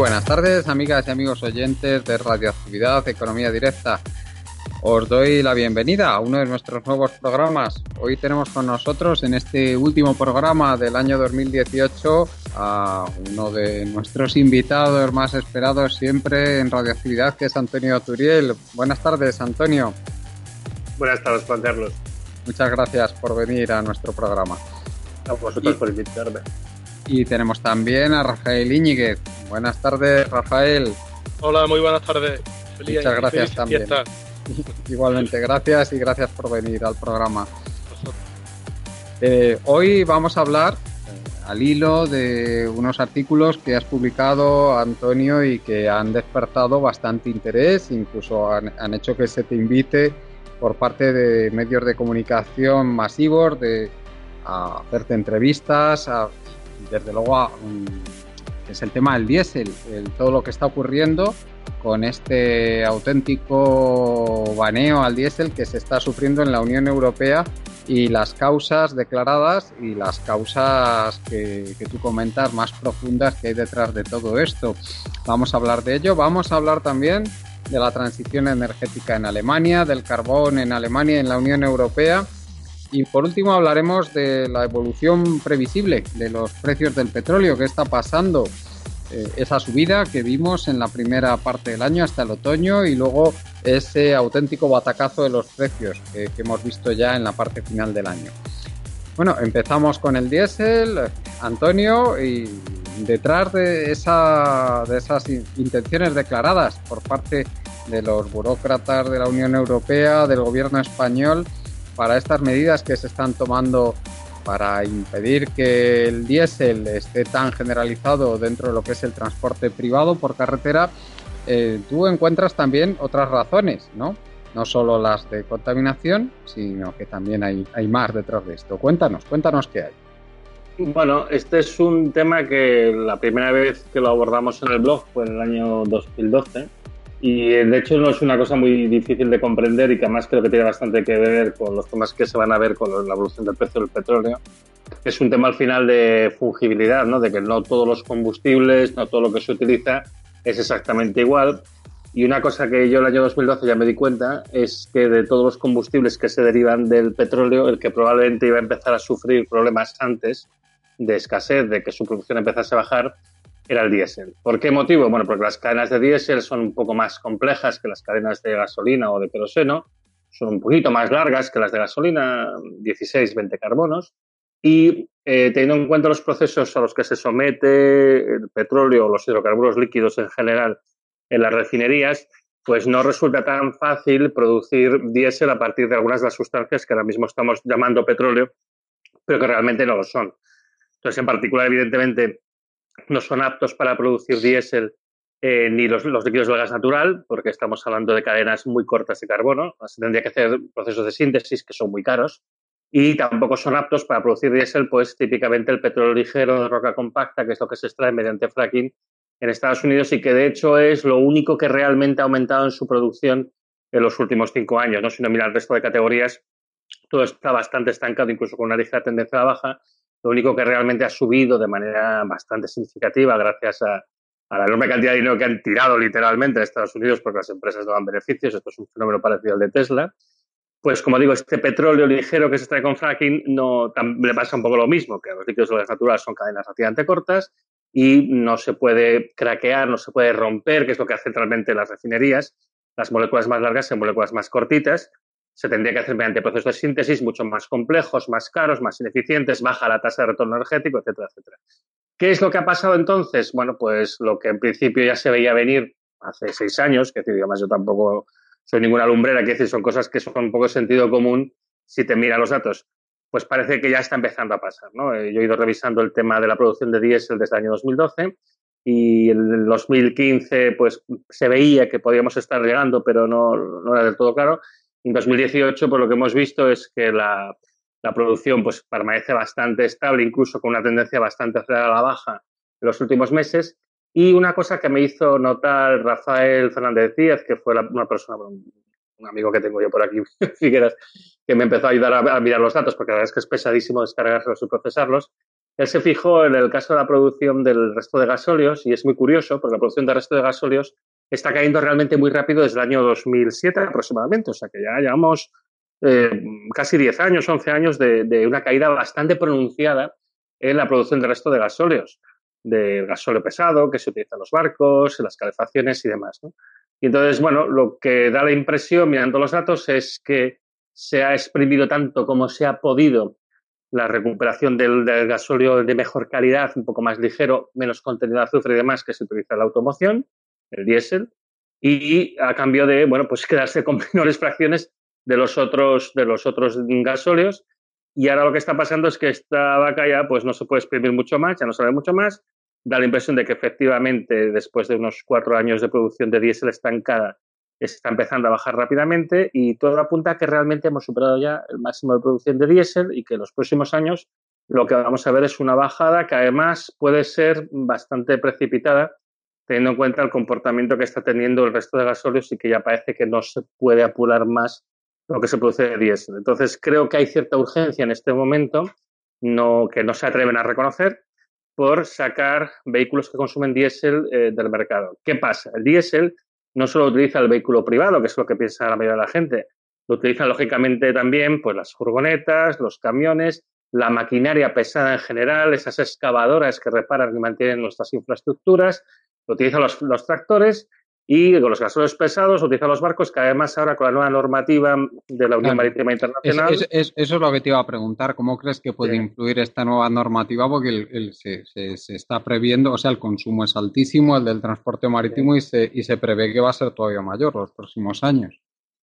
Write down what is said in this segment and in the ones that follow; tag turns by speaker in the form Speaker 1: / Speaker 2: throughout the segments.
Speaker 1: Buenas tardes, amigas y amigos oyentes de Radioactividad Economía Directa. Os doy la bienvenida a uno de nuestros nuevos programas. Hoy tenemos con nosotros en este último programa del año 2018 a uno de nuestros invitados más esperados siempre en Radioactividad, que es Antonio Turiel. Buenas tardes, Antonio.
Speaker 2: Buenas tardes, Juan Carlos.
Speaker 1: Muchas gracias por venir a nuestro programa.
Speaker 2: A vosotros por invitarme.
Speaker 1: Y tenemos también a Rafael Íñiguez. Buenas tardes, Rafael.
Speaker 3: Hola, muy buenas tardes.
Speaker 1: Feliz Muchas gracias también. Igualmente, gracias y gracias por venir al programa. Eh, hoy vamos a hablar eh, al hilo de unos artículos que has publicado, Antonio, y que han despertado bastante interés, incluso han, han hecho que se te invite por parte de medios de comunicación masivos de, a hacerte entrevistas, a desde luego es el tema del diésel, todo lo que está ocurriendo con este auténtico baneo al diésel que se está sufriendo en la Unión Europea y las causas declaradas y las causas que, que, tú comentas más profundas que hay detrás de todo esto. Vamos a hablar de ello, vamos a hablar también de la transición energética en Alemania, del carbón en Alemania y en la Unión Europea y por último hablaremos de la evolución previsible de los precios del petróleo, qué está pasando, eh, esa subida que vimos en la primera parte del año hasta el otoño y luego ese auténtico batacazo de los precios que, hemos visto ya en la parte final del año. Bueno, empezamos con el diésel, Antonio, y detrás de, esa, de esas intenciones declaradas por parte de los burócratas de la Unión Europea, del gobierno español, para estas medidas que se están tomando para impedir que el diésel esté tan generalizado dentro de lo que es el transporte privado por carretera, eh, tú encuentras también otras razones, ¿no? No solo las de contaminación, sino que también hay, hay más detrás de esto. Cuéntanos, cuéntanos qué hay.
Speaker 2: Bueno, este es un tema que la primera vez que lo abordamos en el blog fue en el año 2012 y de hecho no es una cosa muy difícil de comprender y que además creo que tiene bastante que ver con los temas que se van a ver con la evolución del precio del petróleo. Es un tema al final de fungibilidad, ¿no? de que no todos los combustibles, no todo lo que se utiliza es exactamente igual. Y una cosa que yo el año 2012 ya me di cuenta es que de todos los combustibles que se derivan del petróleo, el que probablemente iba a empezar a sufrir problemas antes de escasez, de que su producción empezase a bajar, era el diésel. ¿Por qué motivo? Bueno, porque las cadenas de diésel son un poco más complejas que las cadenas de gasolina o de queroseno, son un poquito más largas que las de gasolina, 16, 20 carbonos, y eh, teniendo en cuenta los procesos a los que se somete el petróleo o los hidrocarburos líquidos en general en las refinerías, pues no resulta tan fácil producir diésel a partir de algunas de las sustancias que ahora mismo estamos llamando petróleo, pero que realmente no lo son. Entonces, en particular, evidentemente, no son aptos para producir diésel eh, ni los, líquidos del gas natural, porque estamos hablando de cadenas muy cortas de carbono. Se tendría que hacer procesos de síntesis que son muy caros. Y tampoco son aptos para producir diésel, pues típicamente el petróleo ligero de roca compacta, que es lo que se extrae mediante fracking en Estados Unidos y que de hecho es lo único que realmente ha aumentado en su producción en los últimos cinco años. ¿no? Si no mira el resto de categorías, todo está bastante estancado, incluso con una ligera tendencia a baja. Lo único que realmente ha subido de manera bastante significativa gracias a, la enorme cantidad de dinero que han tirado literalmente a Estados Unidos porque las empresas no dan beneficios. Esto es un fenómeno parecido al de Tesla. pues como digo, este petróleo ligero que se extrae con fracking no le pasa un poco lo mismo, que los líquidos de gas natural son cadenas relativamente cortas y no se puede craquear, no se puede romper, que es lo que hacen realmente las refinerías. Las moléculas más largas son moléculas más cortitas. Se tendría que hacer mediante procesos de síntesis mucho más complejos, más caros, más ineficientes, baja la tasa de retorno energético, etcétera, etcétera. ¿Qué es lo que ha pasado entonces? Bueno, pues lo que en principio ya se veía venir hace seis años, que además yo tampoco soy ninguna lumbrera, que decir, son cosas que son un poco sentido común si te mira los datos. Pues parece que ya está empezando a pasar, ¿no? Eh, yo he ido revisando el tema de la producción de diésel desde el año 2012 y en el 2015 pues se veía que podíamos estar llegando, pero no era del todo claro. En 2018 pues lo que hemos visto es que la, la producción pues permanece bastante estable, incluso con una tendencia bastante acelerada a la baja en los últimos meses y una cosa que me hizo notar Rafael Fernández Díaz, que fue una persona, un amigo que tengo yo por aquí, Figueras, que me empezó a ayudar a, mirar los datos, porque la verdad es que es pesadísimo descargarlos y procesarlos. Él se fijó en el caso de la producción del resto de gasóleos, y es muy curioso, porque la producción del resto de gasóleos está cayendo realmente muy rápido desde el año 2007 aproximadamente, o sea que ya llevamos eh, casi 10 años, 11 años de, de una caída bastante pronunciada en la producción del resto de gasóleos del gasóleo pesado que se utiliza en los barcos, en las calefacciones y demás. Y entonces, bueno, lo que da la impresión mirando los datos es que se ha exprimido tanto como se ha podido la recuperación del, gasóleo de mejor calidad, un poco más ligero, menos contenido de azufre y demás que se utiliza en la automoción, el diésel, y a cambio de, bueno, pues quedarse con menores fracciones de los otros, de los otros gasóleos y ahora lo que está pasando es que esta vaca ya pues no se puede exprimir mucho más, ya no sabe mucho más. Da la impresión de que efectivamente después de unos cuatro años de producción de diésel estancada está empezando a bajar rápidamente y todo apunta a que realmente hemos superado ya el máximo de producción de diésel y que en los próximos años lo que vamos a ver es una bajada que además puede ser bastante precipitada teniendo en cuenta el comportamiento que está teniendo el resto de gasóleos y que ya parece que no se puede apurar más lo que se produce de diésel. Entonces, creo que hay cierta urgencia en este momento, que no se atreven a reconocer, por sacar vehículos que consumen diésel eh, del mercado. ¿Qué pasa? El diésel no solo utiliza el vehículo privado, que es lo que piensa la mayoría de la gente, lo utilizan lógicamente también pues, las furgonetas, los camiones, la maquinaria pesada en general, esas excavadoras que reparan y mantienen nuestras infraestructuras, lo utilizan los, los tractores y con los gasóleos pesados utilizan los barcos, que además ahora con la nueva normativa de la Unión Marítima Internacional.
Speaker 1: eso es lo que te iba a preguntar. ¿Cómo crees que puede influir esta nueva normativa? Porque se, se, está previendo, o sea, el consumo es altísimo, el del transporte marítimo, y se, y se prevé que va a ser todavía mayor los próximos años.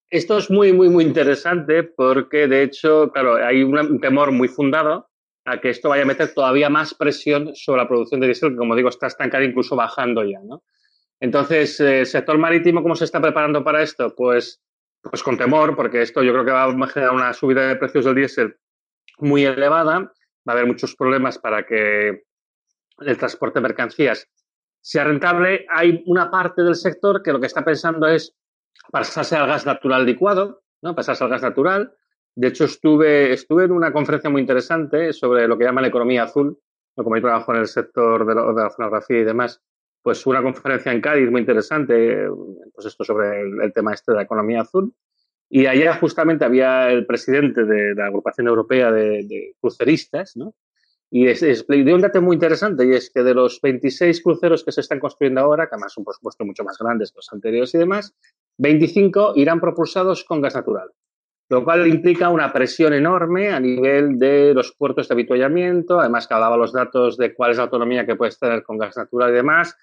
Speaker 2: Esto es muy, muy, muy interesante porque, de hecho, claro, hay un temor muy fundado a que esto vaya a meter todavía más presión sobre la producción de diésel, que, como digo, está estancada, incluso bajando ya, ¿no? Entonces, el eh, sector marítimo, ¿cómo se está preparando para esto? Pues, pues con temor, porque esto yo creo que va a generar una subida de precios del diésel muy elevada. Va a haber muchos problemas para que el transporte de mercancías sea rentable. Hay una parte del sector que lo que está pensando es pasarse al gas natural licuado, ¿no? pasarse al gas natural. De hecho, estuve, estuve en una conferencia muy interesante sobre lo que llaman economía azul, como yo trabajo en el sector de la, de la fonografía y demás, pues una conferencia en Cádiz muy interesante, pues esto sobre el, tema este de la economía azul. Y allá justamente había el presidente de, la agrupación europea de, cruceristas, ¿no? Y es, dio un dato muy interesante y es que de los 26 cruceros que se están construyendo ahora, que además son por supuesto mucho más grandes que los anteriores y demás, 25 irán propulsados con gas natural, lo cual implica una presión enorme a nivel de los puertos de habituallamiento, además que hablaba los datos de cuál es la autonomía que puedes tener con gas natural y demás,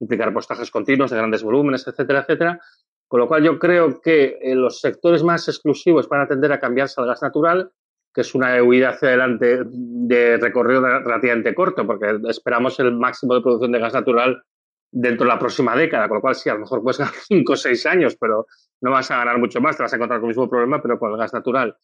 Speaker 2: implicar postajes continuos de grandes volúmenes, etcétera, etcétera. Con lo cual yo creo que eh, los sectores más exclusivos van a tender a cambiarse al gas natural, que es una huida hacia adelante de recorrido relativamente corto, porque esperamos el máximo de producción de gas natural dentro de la próxima década, con lo cual sí, a lo mejor puedes ganar 5 o 6 años, pero no vas a ganar mucho más, te vas a encontrar con el mismo problema, pero con el gas natural.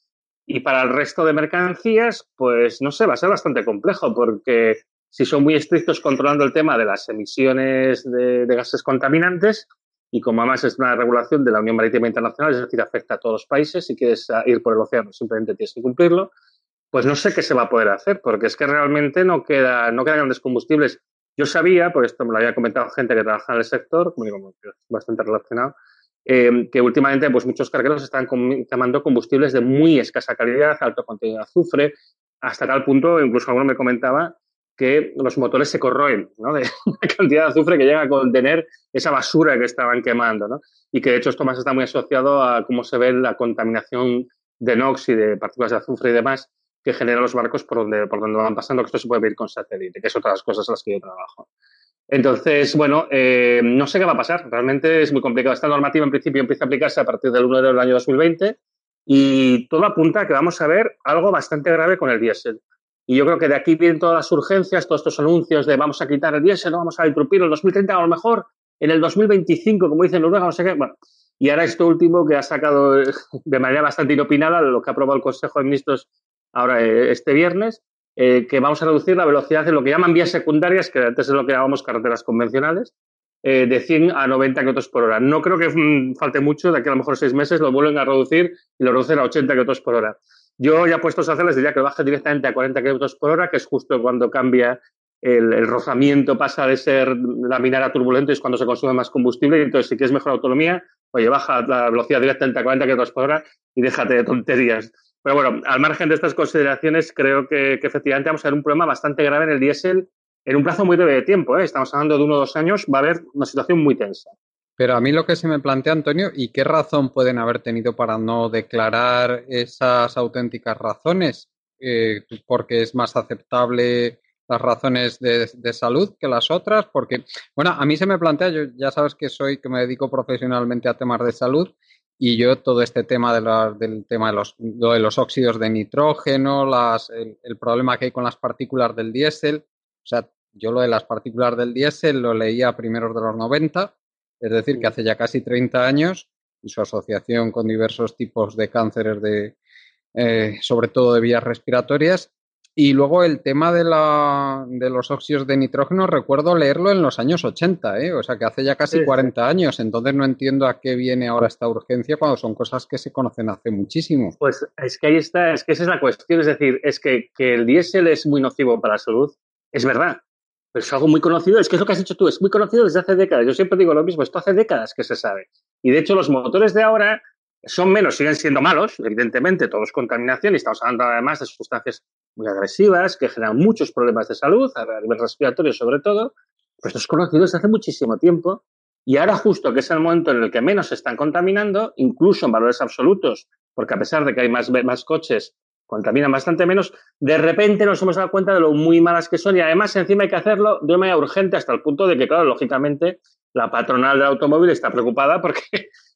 Speaker 2: Y para el resto de mercancías, pues no sé, va a ser bastante complejo, porque si son muy estrictos controlando el tema de las emisiones de, gases contaminantes y como además es una regulación de la Unión Marítima Internacional, es decir, afecta a todos los países, si quieres ir por el océano simplemente tienes que cumplirlo, pues no sé qué se va a poder hacer, porque es que realmente no, queda, no quedan grandes combustibles. Yo sabía, por esto me lo había comentado gente que trabaja en el sector, como digo, bastante relacionado, eh, que últimamente pues, muchos cargueros están quemando combustibles de muy escasa calidad, alto contenido de azufre, hasta tal punto, incluso alguno me comentaba, que los motores se corroen, ¿no? De una cantidad de azufre que llega a contener esa basura que estaban quemando, ¿no? Y que de hecho esto más está muy asociado a cómo se ve la contaminación de NOx y de partículas de azufre y demás que generan los barcos por donde, por donde van pasando, que esto se puede ver con satélite, que es otra de las cosas en las que yo trabajo. Entonces, bueno, eh, no sé qué va a pasar. Realmente es muy complicado. Esta normativa en principio empieza a aplicarse a partir del 1 del año 2020 y todo apunta a que vamos a ver algo bastante grave con el diésel. Y yo creo que de aquí vienen todas las urgencias, todos estos anuncios de vamos a quitar el diésel, no vamos a interrumpir en el 2030, a lo mejor en el 2025, como dicen Noruega, no sé qué. Bueno, y ahora esto último que ha sacado de manera bastante inopinada lo que ha aprobado el Consejo de Ministros ahora eh, este viernes, eh, que vamos a reducir la velocidad de lo que llaman vías secundarias, que antes es lo que llamamos carreteras convencionales, eh, de 100 a 90 km por hora. No creo que mm, falte mucho, de aquí a lo mejor seis meses lo vuelven a reducir y lo reducen a 80 km por hora. Yo ya puestos a hacer les diría que baje directamente a 40 km por hora, que es justo cuando cambia el, rozamiento, pasa de ser laminar a turbulento y es cuando se consume más combustible. Y entonces, si quieres mejor autonomía, oye, baja la velocidad directamente a 40 km por hora y déjate de tonterías. Pero bueno, al margen de estas consideraciones, creo que, efectivamente vamos a ver un problema bastante grave en el diésel en un plazo muy breve de tiempo. ¿eh? Estamos hablando de uno o dos años, va a haber una situación muy tensa.
Speaker 1: Pero a mí lo que se me plantea, Antonio, ¿y qué razón pueden haber tenido para no declarar esas auténticas razones? Eh, porque es más aceptable las razones de, salud que las otras, porque, bueno, a mí se me plantea, yo ya sabes que soy, que me dedico profesionalmente a temas de salud, y yo todo este tema de del tema de los, de los óxidos de nitrógeno, las, el, el, problema que hay con las partículas del diésel, o sea, yo lo de las partículas del diésel lo leía a primeros de los 90 es decir, que hace ya casi 30 años y su asociación con diversos tipos de cánceres de, eh, sobre todo de vías respiratorias. Y luego el tema de, la, de los óxidos de nitrógeno, recuerdo leerlo en los años 80, ¿eh? o sea que hace ya casi 40 años, entonces no entiendo a qué viene ahora esta urgencia cuando son cosas que se conocen hace muchísimo.
Speaker 2: Pues es que ahí está, es que esa es la cuestión, es decir, es que, que el diésel es muy nocivo para la salud, es verdad, pero es algo muy conocido, es que es lo que has dicho tú, es muy conocido desde hace décadas. Yo siempre digo lo mismo, esto hace décadas que se sabe. Y de hecho los motores de ahora son menos, siguen siendo malos, evidentemente, todos contaminación, y estamos hablando además de sustancias muy agresivas que generan muchos problemas de salud, a nivel respiratorio sobre todo, pues esto es conocido desde hace muchísimo tiempo. Y ahora justo que es el momento en el que menos se están contaminando, incluso en valores absolutos, porque a pesar de que hay más, más coches contaminan bastante menos, de repente nos hemos dado cuenta de lo muy malas que son y además encima hay que hacerlo de manera urgente hasta el punto de que, claro, lógicamente la patronal del automóvil está preocupada porque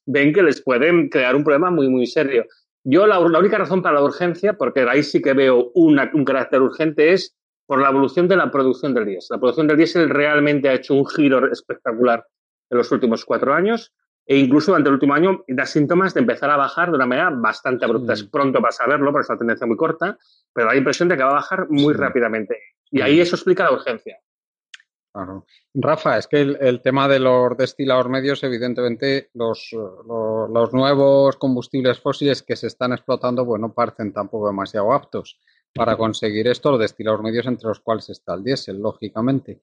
Speaker 2: ven que les pueden crear un problema muy, muy serio. Yo la, única razón para la urgencia, porque ahí sí que veo un carácter urgente, es por la evolución de la producción del diésel. La producción del diésel realmente ha hecho un giro espectacular en los últimos cuatro años e incluso durante el último año da síntomas de empezar a bajar de una manera bastante abrupta. Es pronto para saberlo, porque es una tendencia muy corta, pero da la impresión de que va a bajar muy rápidamente. Y ahí eso explica la urgencia.
Speaker 1: Claro. Rafa, es que el, tema de los destilados medios, evidentemente, los, los, nuevos combustibles fósiles que se están explotando, bueno, parecen tampoco demasiado aptos para conseguir esto, los destilados medios entre los cuales está el diésel, lógicamente.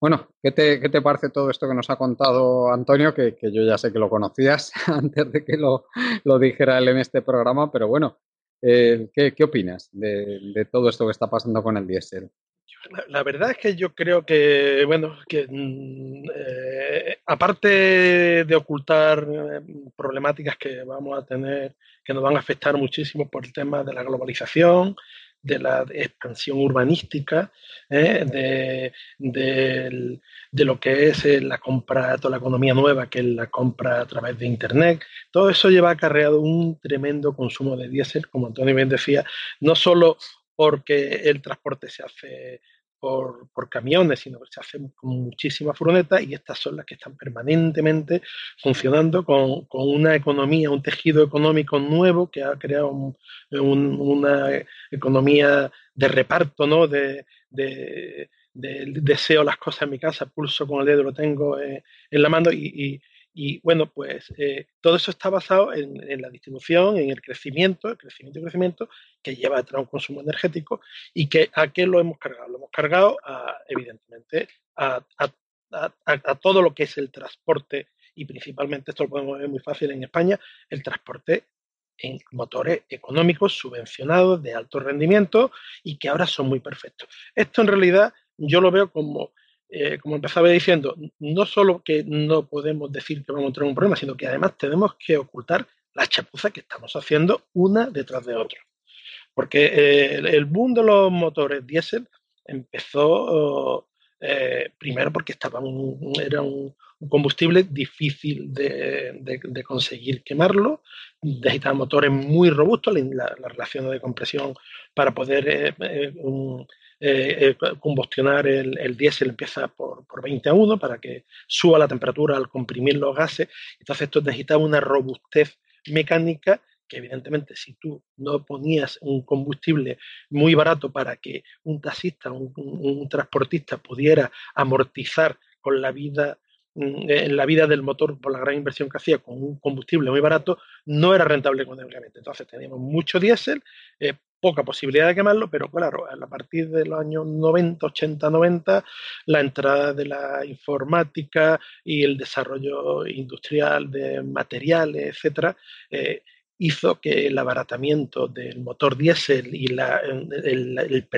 Speaker 1: Bueno, ¿qué te, ¿qué te, parece todo esto que nos ha contado Antonio? Que, yo ya sé que lo conocías antes de que lo, lo, dijera él en este programa, pero bueno, eh, ¿qué, ¿qué, opinas de, todo esto que está pasando con el diésel?
Speaker 3: La, verdad es que yo creo que, bueno, que mm, eh, aparte de ocultar eh, problemáticas que vamos a tener, que nos van a afectar muchísimo por el tema de la globalización, de la expansión urbanística, ¿eh? de, lo que es la compra, toda la economía nueva, que es la compra a través de Internet. Todo eso lleva acarreado un tremendo consumo de diésel, como Antonio bien decía, no solo porque el transporte se hace por, camiones, sino que se hacen con muchísimas furgonetas y estas son las que están permanentemente funcionando con, una economía, un tejido económico nuevo que ha creado una economía de reparto, ¿no? De, de, deseo las cosas en mi casa, pulso con el dedo, lo tengo en la mano y bueno, pues eh, todo eso está basado en, la distribución, en el crecimiento, el crecimiento y crecimiento que lleva a un consumo energético y que a qué lo hemos cargado. Lo hemos cargado, a, evidentemente, a, todo lo que es el transporte y principalmente esto lo podemos ver muy fácil en España, el transporte en motores económicos subvencionados de alto rendimiento y que ahora son muy perfectos. Esto en realidad yo lo veo como, eh, como empezaba diciendo, no solo que no podemos decir que vamos a tener un problema, sino que además tenemos que ocultar la chapuza que estamos haciendo una detrás de otra. Porque eh, el boom de los motores diésel empezó eh, primero porque estaba era un, combustible difícil de, conseguir quemarlo, necesitaba motores muy robustos, la, relación de compresión para poder eh, combustionar el, diésel empieza por, por 20 a 1 para que suba la temperatura al comprimir los gases, entonces esto necesitaba una robustez mecánica que evidentemente si tú no ponías un combustible muy barato para que un taxista, un, un, transportista pudiera amortizar con la vida mm, en la vida del motor por la gran inversión que hacía con un combustible muy barato, no era rentable económicamente. Entonces teníamos mucho diésel, eh, poca posibilidad de quemarlo, pero claro, a partir de los años 90, 80, 90, la entrada de la informática y el desarrollo industrial de materiales, etcétera, eh, hizo que el abaratamiento del motor diésel y el,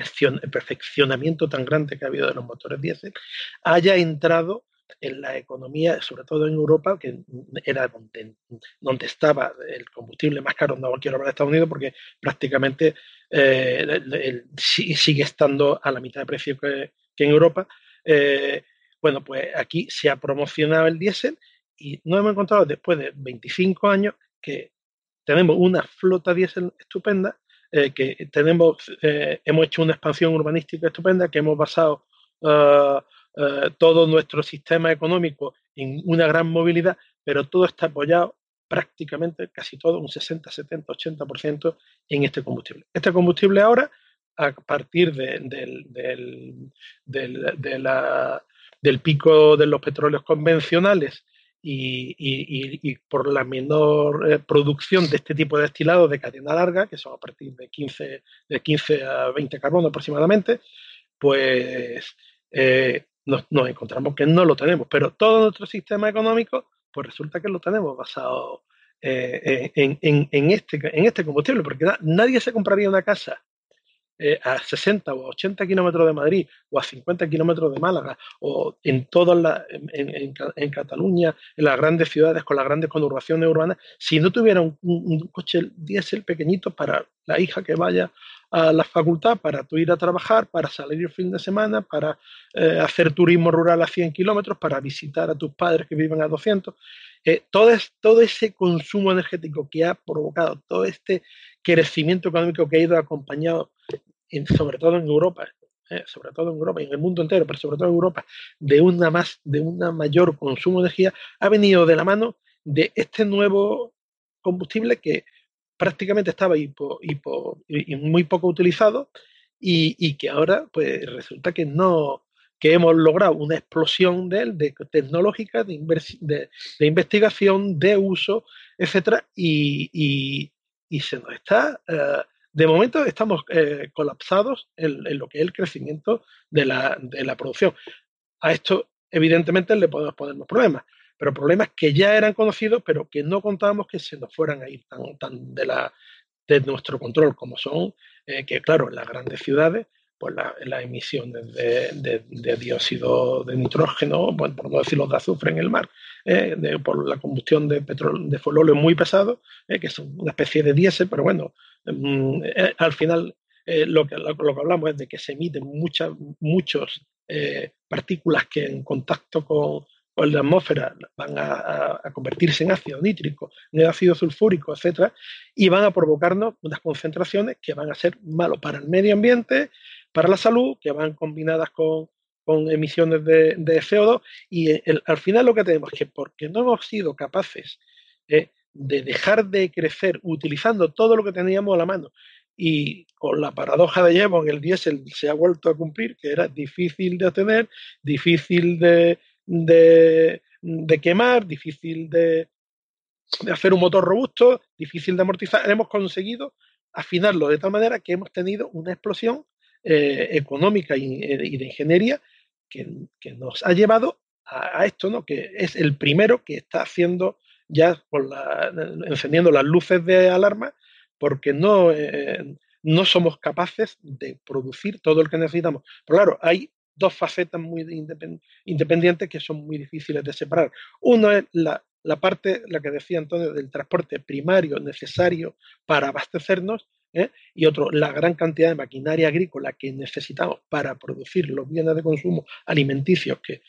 Speaker 3: perfeccionamiento tan grande que ha habido de los motores diésel haya entrado en la economía, sobre todo en Europa, que era donde, estaba el combustible más caro, no quiero hablar de Estados Unidos porque prácticamente eh, sigue estando a la mitad de precio que, en Europa. Eh, bueno, pues aquí se ha promocionado el diésel y nos hemos encontrado después de 25 años que tenemos una flota diésel estupenda, eh, que tenemos, hemos hecho una expansión urbanística estupenda, que hemos basado ah, ah, todo nuestro sistema económico en una gran movilidad, pero todo está apoyado prácticamente, casi todo, un 60, 70, 80% en este combustible. Este combustible ahora, a partir del, del pico de los petróleos convencionales y, por la menor eh, producción de este tipo de destilados de cadena larga, que son a partir de 15, de 15 a 20 carbono aproximadamente, pues eh, nos, encontramos que no lo tenemos. Pero todo nuestro sistema económico, pues resulta que lo tenemos basado eh, en, en, este, en este combustible, porque nadie se compraría una casa eh, a 60 o 80 kilómetros de Madrid o a 50 kilómetros de Málaga o en todas las, en, Cataluña, en las grandes ciudades con las grandes conurbaciones urbanas, si no tuviera un, coche diésel pequeñito para la hija que vaya a la facultad, para tú ir a trabajar, para salir el fin de semana, para eh, hacer turismo rural a 100 kilómetros, para visitar a tus padres que viven a 200. Eh, todo, ese consumo energético que ha provocado, todo este crecimiento económico que ha ido acompañado sobre todo en Europa, eh, sobre todo en Europa y en el mundo entero, pero sobre todo en Europa, de una más, de una mayor consumo de energía, ha venido de la mano de este nuevo combustible que prácticamente estaba hipo, y muy poco utilizado y, que ahora pues resulta que no que hemos logrado una explosión de él, de tecnológica, de, de, investigación, de uso, etcétera, y, se nos está eh, de momento estamos eh, colapsados en, lo que es el crecimiento de la, producción. A esto, evidentemente, le podemos poner más problemas, pero problemas que ya eran conocidos, pero que no contábamos que se nos fueran a ir tan, tan de, la, de nuestro control, como son, eh, que claro, en las grandes ciudades, pues las emisiones de, dióxido de nitrógeno, bueno, por no decir de azufre en el mar, eh, por la combustión de petróleo, de folóleo muy pesado, que son una especie de diésel, pero bueno, Mm, eh, al final eh, lo, que, lo, que hablamos es de que se emiten muchas muchos eh, partículas que en contacto con, la atmósfera van a, convertirse en ácido nítrico, en ácido sulfúrico, etcétera, y van a provocarnos unas concentraciones que van a ser malos para el medio ambiente, para la salud, que van combinadas con, emisiones de, CO2, y al final lo que tenemos es que porque no hemos sido capaces de dejar de crecer utilizando todo lo que teníamos a la mano y con la paradoja de Jevon el diésel se ha vuelto a cumplir, que era difícil de obtener, difícil de, de, quemar, difícil de, hacer un motor robusto, difícil de amortizar, hemos conseguido afinarlo de tal manera que hemos tenido una explosión eh, económica y, de ingeniería que, que, nos ha llevado a, esto, ¿no? que es el primero que está haciendo ya encendiendo las luces de alarma porque no, eh, no somos capaces de producir todo lo que necesitamos. Pero claro, hay dos facetas muy independientes que son muy difíciles de separar. Uno es la, parte, la que decía Antonio, del transporte primario necesario para abastecernos ¿eh? y otro, la gran cantidad de maquinaria agrícola que necesitamos para producir los bienes de consumo alimenticios que,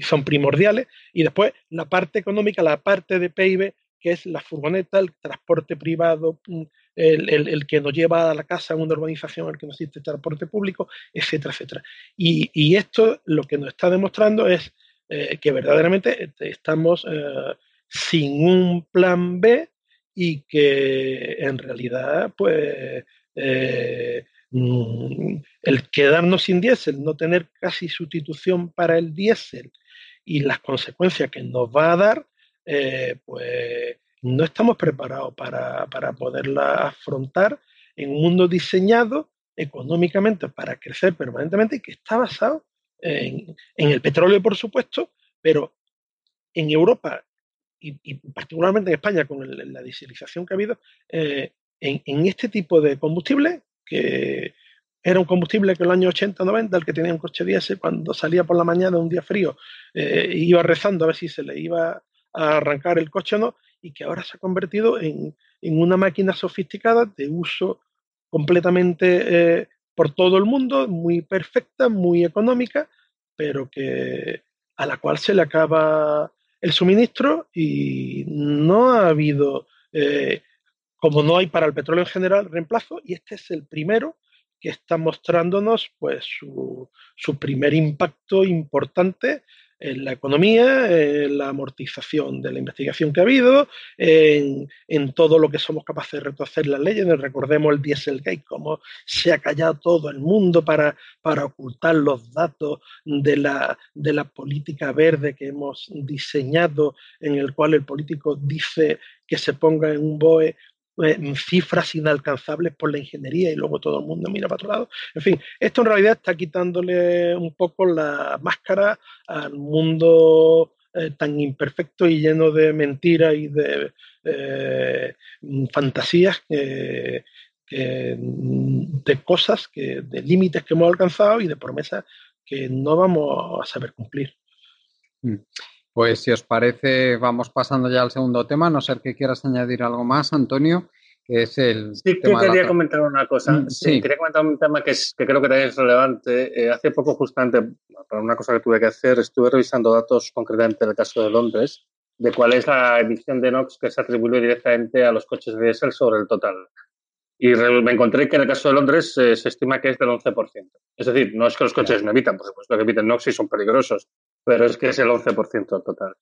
Speaker 3: son primordiales, y después la parte económica, la parte de PIB, que es la furgoneta, el transporte privado, mm, el, que nos lleva a la casa, a una urbanización, el que nos existe transporte público, etcétera, etcétera. Y, esto lo que nos está demostrando es eh, que verdaderamente estamos eh, sin un plan B y que en realidad, pues, eh, mm, el quedarnos sin diésel, no tener casi sustitución para el diésel y las consecuencias que nos va a dar, eh, pues no estamos preparados para, para poderla afrontar en un mundo diseñado económicamente para crecer permanentemente y que está basado en, el petróleo, por supuesto, pero en Europa y, particularmente en España con la dieselización que ha habido, eh, en, este tipo de combustible, que era un combustible que en los años 80-90, el que tenía un coche diésel, cuando salía por la mañana un día frío, eh, iba rezando a ver si se le iba a arrancar el coche no, y que ahora se ha convertido en, una máquina sofisticada de uso completamente eh, por todo el mundo, muy perfecta, muy económica, pero que a la cual se le acaba el suministro y no ha habido, eh, como no hay para el petróleo en general, reemplazo, y este es el primero que está mostrándonos pues su, su primer impacto importante en la economía, en la amortización de la investigación que ha habido, en, todo lo que somos capaces de retorcer las leyes. Recordemos el Dieselgate, cómo se ha callado todo el mundo para, para ocultar los datos de la, de la política verde que hemos diseñado, en el cual el político dice que se ponga en un BOE cifras inalcanzables por la ingeniería y luego todo el mundo mira para otro lado. En fin, esto en realidad está quitándole un poco la máscara al mundo eh, tan imperfecto y lleno de mentiras y de eh, fantasías de cosas, que, de límites que hemos alcanzado y de promesas que no vamos a saber cumplir.
Speaker 1: Mm. Pues si os parece, vamos pasando ya al segundo tema, no ser que quieras añadir algo más, Antonio, que es el...
Speaker 2: Sí, que quería comentar una cosa. Mm, sí. quería comentar un tema que, es, que creo que también es relevante. Eh, hace poco, justamente, para una cosa que tuve que hacer, estuve revisando datos concretamente del caso de Londres, de cuál es la emisión de NOx que se atribuye directamente a los coches de diésel sobre el total. Y me encontré que en el caso de Londres eh, se estima que es del 11%. Es decir, no es que los coches no evitan, por supuesto que emiten NOx y son peligrosos, pero es que es el 11% total.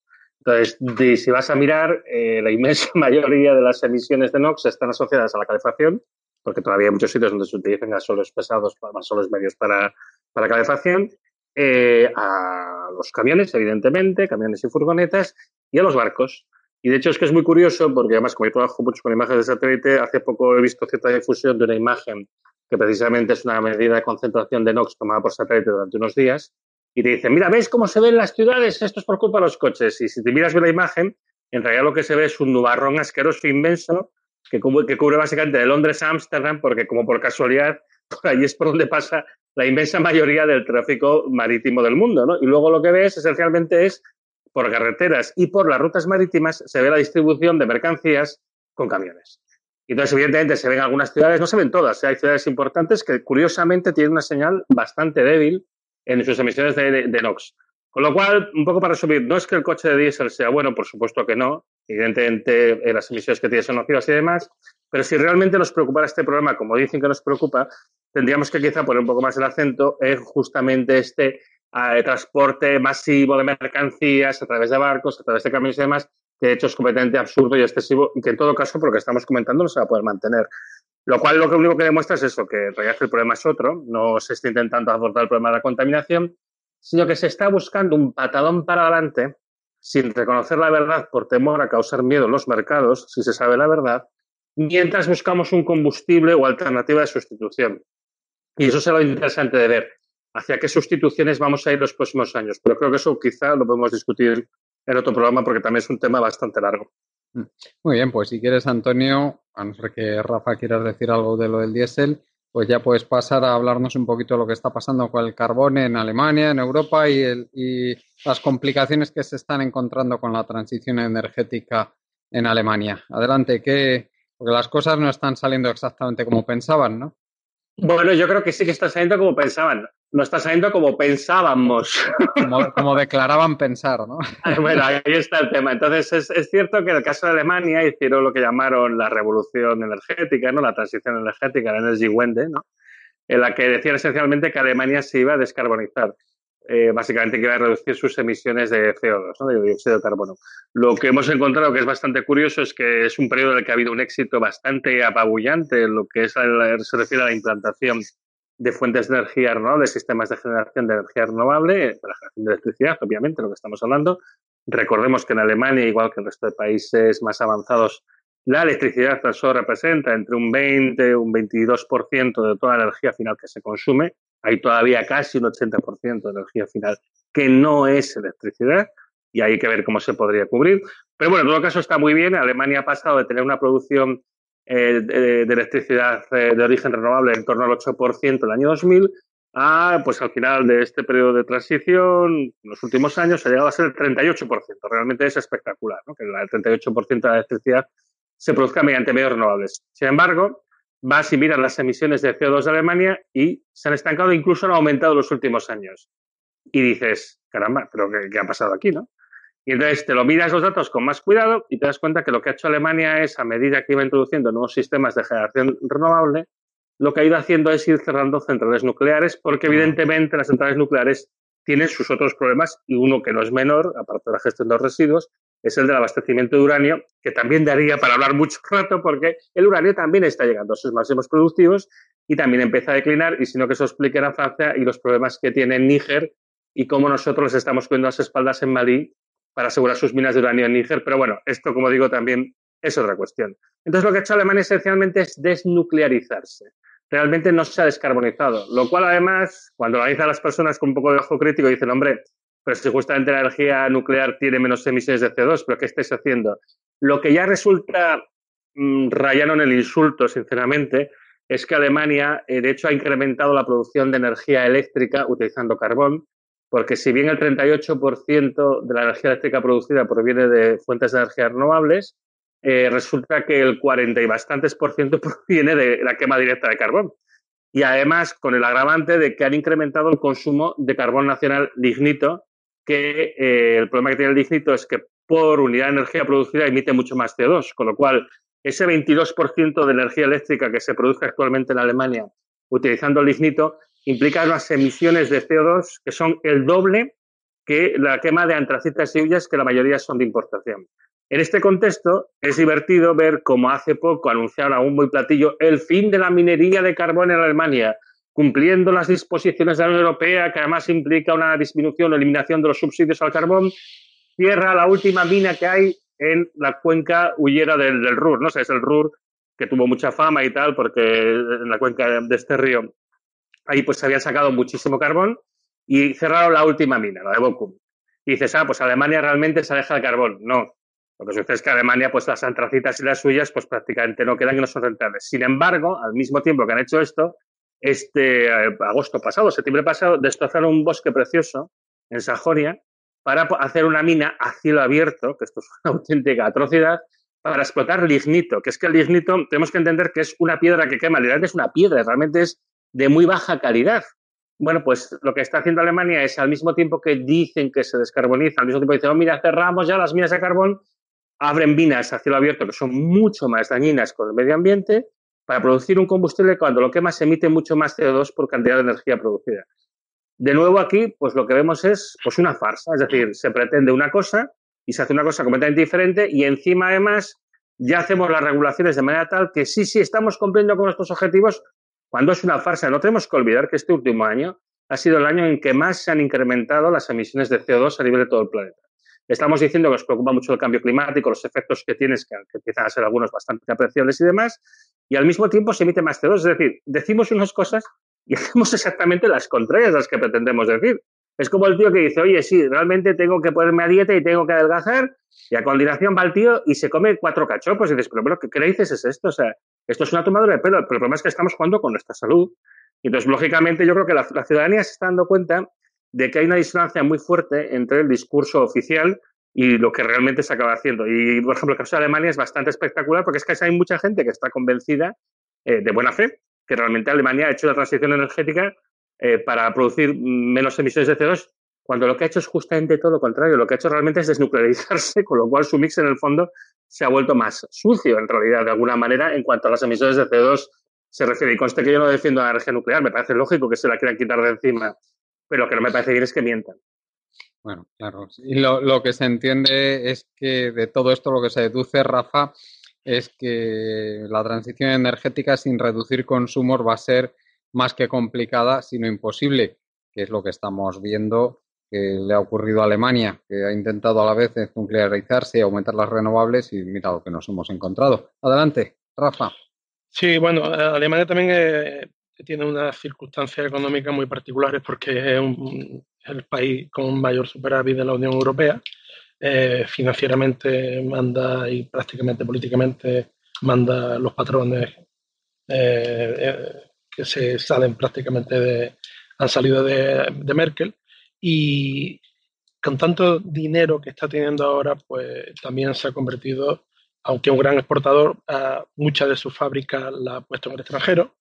Speaker 2: Entonces, si vas a mirar, eh, la inmensa mayoría de las emisiones de NOx están asociadas a la calefacción, porque todavía hay muchos sitios donde se utilizan gasoles pesados, gasoles medios para, para calefacción, eh, a los camiones, evidentemente, camiones y furgonetas, y a los barcos. Y de hecho es que es muy curioso, porque además, como yo trabajo mucho con imágenes de satélite, hace poco he visto cierta difusión de una imagen que precisamente es una medida de concentración de NOx tomada por satélite durante unos días, y te dicen, mira, ¿ves cómo se ven las ciudades? Esto es por culpa de los coches. Y si te miras bien la imagen, en realidad lo que se ve es un nubarrón asqueroso inmenso que, que cubre básicamente de Londres a Ámsterdam, porque como por casualidad, por ahí es por donde pasa la inmensa mayoría del tráfico marítimo del mundo. Y luego lo que ves esencialmente es por carreteras y por las rutas marítimas se ve la distribución de mercancías con camiones. Entonces, evidentemente, se ven algunas ciudades, no se ven todas, ¿eh? hay ciudades importantes que curiosamente tienen una señal bastante débil en sus emisiones de, NOx. Con lo cual, un poco para resumir, no es que el coche de diésel sea bueno, por supuesto que no, evidentemente eh, las emisiones que tiene son nocivas y demás, pero si realmente nos preocupara este problema, como dicen que nos preocupa, tendríamos que quizá poner un poco más el acento en justamente este eh, transporte masivo de mercancías a través de barcos, a través de camiones y demás, que de hecho es completamente absurdo y excesivo y que en todo caso, por lo que estamos comentando, no se va a poder mantener. Lo cual lo único que demuestra es eso, que en realidad el problema es otro, no se está intentando abordar el problema de la contaminación, sino que se está buscando un patadón para adelante sin reconocer la verdad por temor a causar miedo en los mercados, si se sabe la verdad, mientras buscamos un combustible o alternativa de sustitución. Y eso es lo interesante de ver. hacia qué sustituciones vamos a ir los próximos años. Pero creo que eso quizá lo podemos discutir en otro programa porque también es un tema bastante largo.
Speaker 1: Mm. Muy bien, pues si quieres, Antonio, a no ser que Rafa quieras decir algo de lo del diésel, pues ya puedes pasar a hablarnos un poquito de lo que está pasando con el carbón en Alemania, en Europa y, el, y las complicaciones que se están encontrando con la transición energética en Alemania. Adelante, que porque las cosas no están saliendo exactamente como pensaban, ¿no?
Speaker 2: Bueno, yo creo que sí que está saliendo como pensaban. No está saliendo como pensábamos.
Speaker 1: Como, declaraban pensar, ¿no?
Speaker 2: Bueno, ahí está el tema. Entonces, es, es, cierto que en el caso de Alemania hicieron lo que llamaron la revolución energética, ¿no? La transición energética, la Energy Wende, ¿no? En la que decían esencialmente que Alemania se iba a descarbonizar. Eh, básicamente que iba a reducir sus emisiones de CO2, ¿no? de dióxido de carbono. Lo que hemos encontrado que es bastante curioso es que es un periodo en el que ha habido un éxito bastante apabullante en lo que es se refiere a la implantación de fuentes de energía renovable, sistemas de generación de energía renovable, para la generación de electricidad, obviamente, lo que estamos hablando. Recordemos que en Alemania, igual que en el resto de países más avanzados, la electricidad tan solo representa entre un 20 y un 22% de toda la energía final que se consume. Hay todavía casi un 80% de energía final que no es electricidad y hay que ver cómo se podría cubrir. Pero bueno, en todo caso está muy bien. Alemania ha pasado de tener una producción eh, de, electricidad eh, de origen renovable en torno al 8% en el año 2000 a, pues al final de este periodo de transición, en los últimos años, ha llegado a ser el 38%. Realmente es espectacular, ¿no? que el 38% de la electricidad se produzca mediante medios renovables. Sin embargo, vas y miras las emisiones de CO2 de Alemania y se han estancado, incluso han aumentado en los últimos años. Y dices, caramba, pero ¿qué, qué ha pasado aquí, no? Y entonces te lo miras los datos con más cuidado y te das cuenta que lo que ha hecho Alemania es, a medida que iba introduciendo nuevos sistemas de generación renovable, lo que ha ido haciendo es ir cerrando centrales nucleares, porque evidentemente las centrales nucleares tienen sus otros problemas y uno que no es menor, aparte de la gestión de los residuos, es el del abastecimiento de uranio, que también daría para hablar mucho rato porque el uranio también está llegando a sus máximos productivos y también empieza a declinar y si no que eso explique a Francia y los problemas que tiene Níger y cómo nosotros estamos poniendo las espaldas en Malí para asegurar sus minas de uranio en Níger. Pero bueno, esto, como digo, también es otra cuestión. Entonces, lo que ha hecho Alemania esencialmente es desnuclearizarse. Realmente no se ha descarbonizado, lo cual además, cuando analizan las personas con un poco de ojo crítico, dicen, hombre, pero si justamente la energía nuclear tiene menos emisiones de CO2, pero ¿qué estáis haciendo? Lo que ya resulta mmm, rayano en el insulto, sinceramente, es que Alemania, eh, de hecho, ha incrementado la producción de energía eléctrica utilizando carbón, porque si bien el 38% de la energía eléctrica producida proviene de fuentes de energía renovables, eh, resulta que el 40 y bastantes por ciento proviene de la quema directa de carbón. Y además con el agravante de que han incrementado el consumo de carbón nacional lignito, que eh, el problema que tiene el lignito es que por unidad de energía producida emite mucho más CO2, con lo cual ese 22% de energía eléctrica que se produce actualmente en Alemania utilizando el lignito implica unas emisiones de CO2 que son el doble que la quema de antracitas y huyas, que la mayoría son de importación. En este contexto, es divertido ver cómo hace poco anunciaron a un muy platillo el fin de la minería de carbón en Alemania, cumpliendo las disposiciones de la Unión Europea, que además implica una disminución o eliminación de los subsidios al carbón, cierra la última mina que hay en la cuenca huyera del, del Ruhr. No sé, es el Ruhr que tuvo mucha fama y tal, porque en la cuenca de este río ahí pues se había sacado muchísimo carbón y cerraron la última mina, la de Bochum. Y dices, ah, pues Alemania realmente se aleja del carbón. No. Lo que sucede es que Alemania, pues las antracitas y las suyas, pues prácticamente no quedan y no son rentables. Sin embargo, al mismo tiempo que han hecho esto, este eh, agosto pasado, septiembre pasado, destrozaron un bosque precioso en Sajonia para hacer una mina a cielo abierto, que esto es una auténtica atrocidad, para explotar lignito, que es que el lignito tenemos que entender que es una piedra que quema, realmente es una piedra, realmente es de muy baja calidad. Bueno, pues lo que está haciendo Alemania es al mismo tiempo que dicen que se descarboniza, al mismo tiempo dicen, oh, mira, cerramos ya las minas de carbón, abren minas a cielo abierto que son mucho más dañinas con el medio ambiente para producir un combustible cuando lo quema se emite mucho más CO2 por cantidad de energía producida. De nuevo aquí, pues lo que vemos es pues una farsa, es decir, se pretende una cosa y se hace una cosa completamente diferente y encima además ya hacemos las regulaciones de manera tal que sí, sí, estamos cumpliendo con nuestros objetivos cuando es una farsa. No tenemos que olvidar que este último año ha sido el año en que más se han incrementado las emisiones de CO2 a nivel de todo el planeta. Estamos diciendo que nos preocupa mucho el cambio climático, los efectos que tienes, que empiezan a ser algunos bastante apreciables y demás, y al mismo tiempo se emite más CO2. Es decir, decimos unas cosas y hacemos exactamente las contrarias a las que pretendemos decir. Es como el tío que dice, oye, sí, realmente tengo que ponerme a dieta y tengo que adelgazar, y a continuación va el tío y se come cuatro cachopos y dices, pero, ¿qué, ¿qué dices es esto? O sea, esto es una tomadura de pelo, pero el problema es que estamos jugando con nuestra salud. Entonces, lógicamente, yo creo que la, la ciudadanía se está dando cuenta de que hay una distancia muy fuerte entre el discurso oficial y lo que realmente se acaba haciendo. Y, por ejemplo, el caso de Alemania es bastante espectacular porque es que hay mucha gente que está convencida eh, de buena fe que realmente Alemania ha hecho la transición energética eh, para producir menos emisiones de CO2, cuando lo que ha hecho es justamente todo lo contrario. Lo que ha hecho realmente es desnuclearizarse, con lo cual su mix en el fondo se ha vuelto más sucio, en realidad, de alguna manera, en cuanto a las emisiones de CO2 se refiere. Y conste que yo no defiendo la energía nuclear, me parece lógico que se la quieran quitar de encima, pero lo que no me parece bien es que mientan.
Speaker 1: Bueno, claro. Y lo, lo que se entiende es que de todo esto lo que se deduce, Rafa, es que la transición energética sin reducir consumos va a ser más que complicada, sino imposible, que es lo que estamos viendo que le ha ocurrido a Alemania, que ha intentado a la vez nuclearizarse y aumentar las renovables y mira lo que nos hemos encontrado. Adelante, Rafa.
Speaker 3: Sí, bueno, Alemania también eh, tiene unas circunstancias económicas muy particulares porque es, el país con mayor superávit de la Unión Europea. Eh, financieramente manda y prácticamente políticamente manda los patrones eh, que se salen prácticamente de, han salido de, Merkel y con tanto dinero que está teniendo ahora, pues también se ha convertido, aunque un gran exportador, a muchas de sus fábricas la ha puesto en el extranjero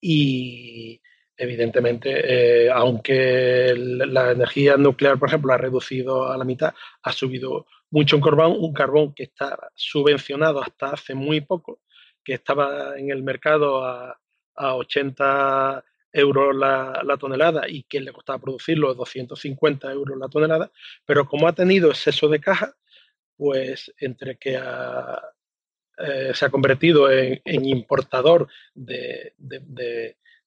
Speaker 3: y evidentemente, eh, aunque la energía nuclear, por ejemplo, ha reducido a la mitad, ha subido mucho un carbón, un carbón que está subvencionado hasta hace muy poco, que estaba en el mercado a a 80 euros la, tonelada y que le costaba producirlo 250 euros la tonelada, pero como ha tenido exceso de caja, pues entre que eh, se ha convertido en, importador de,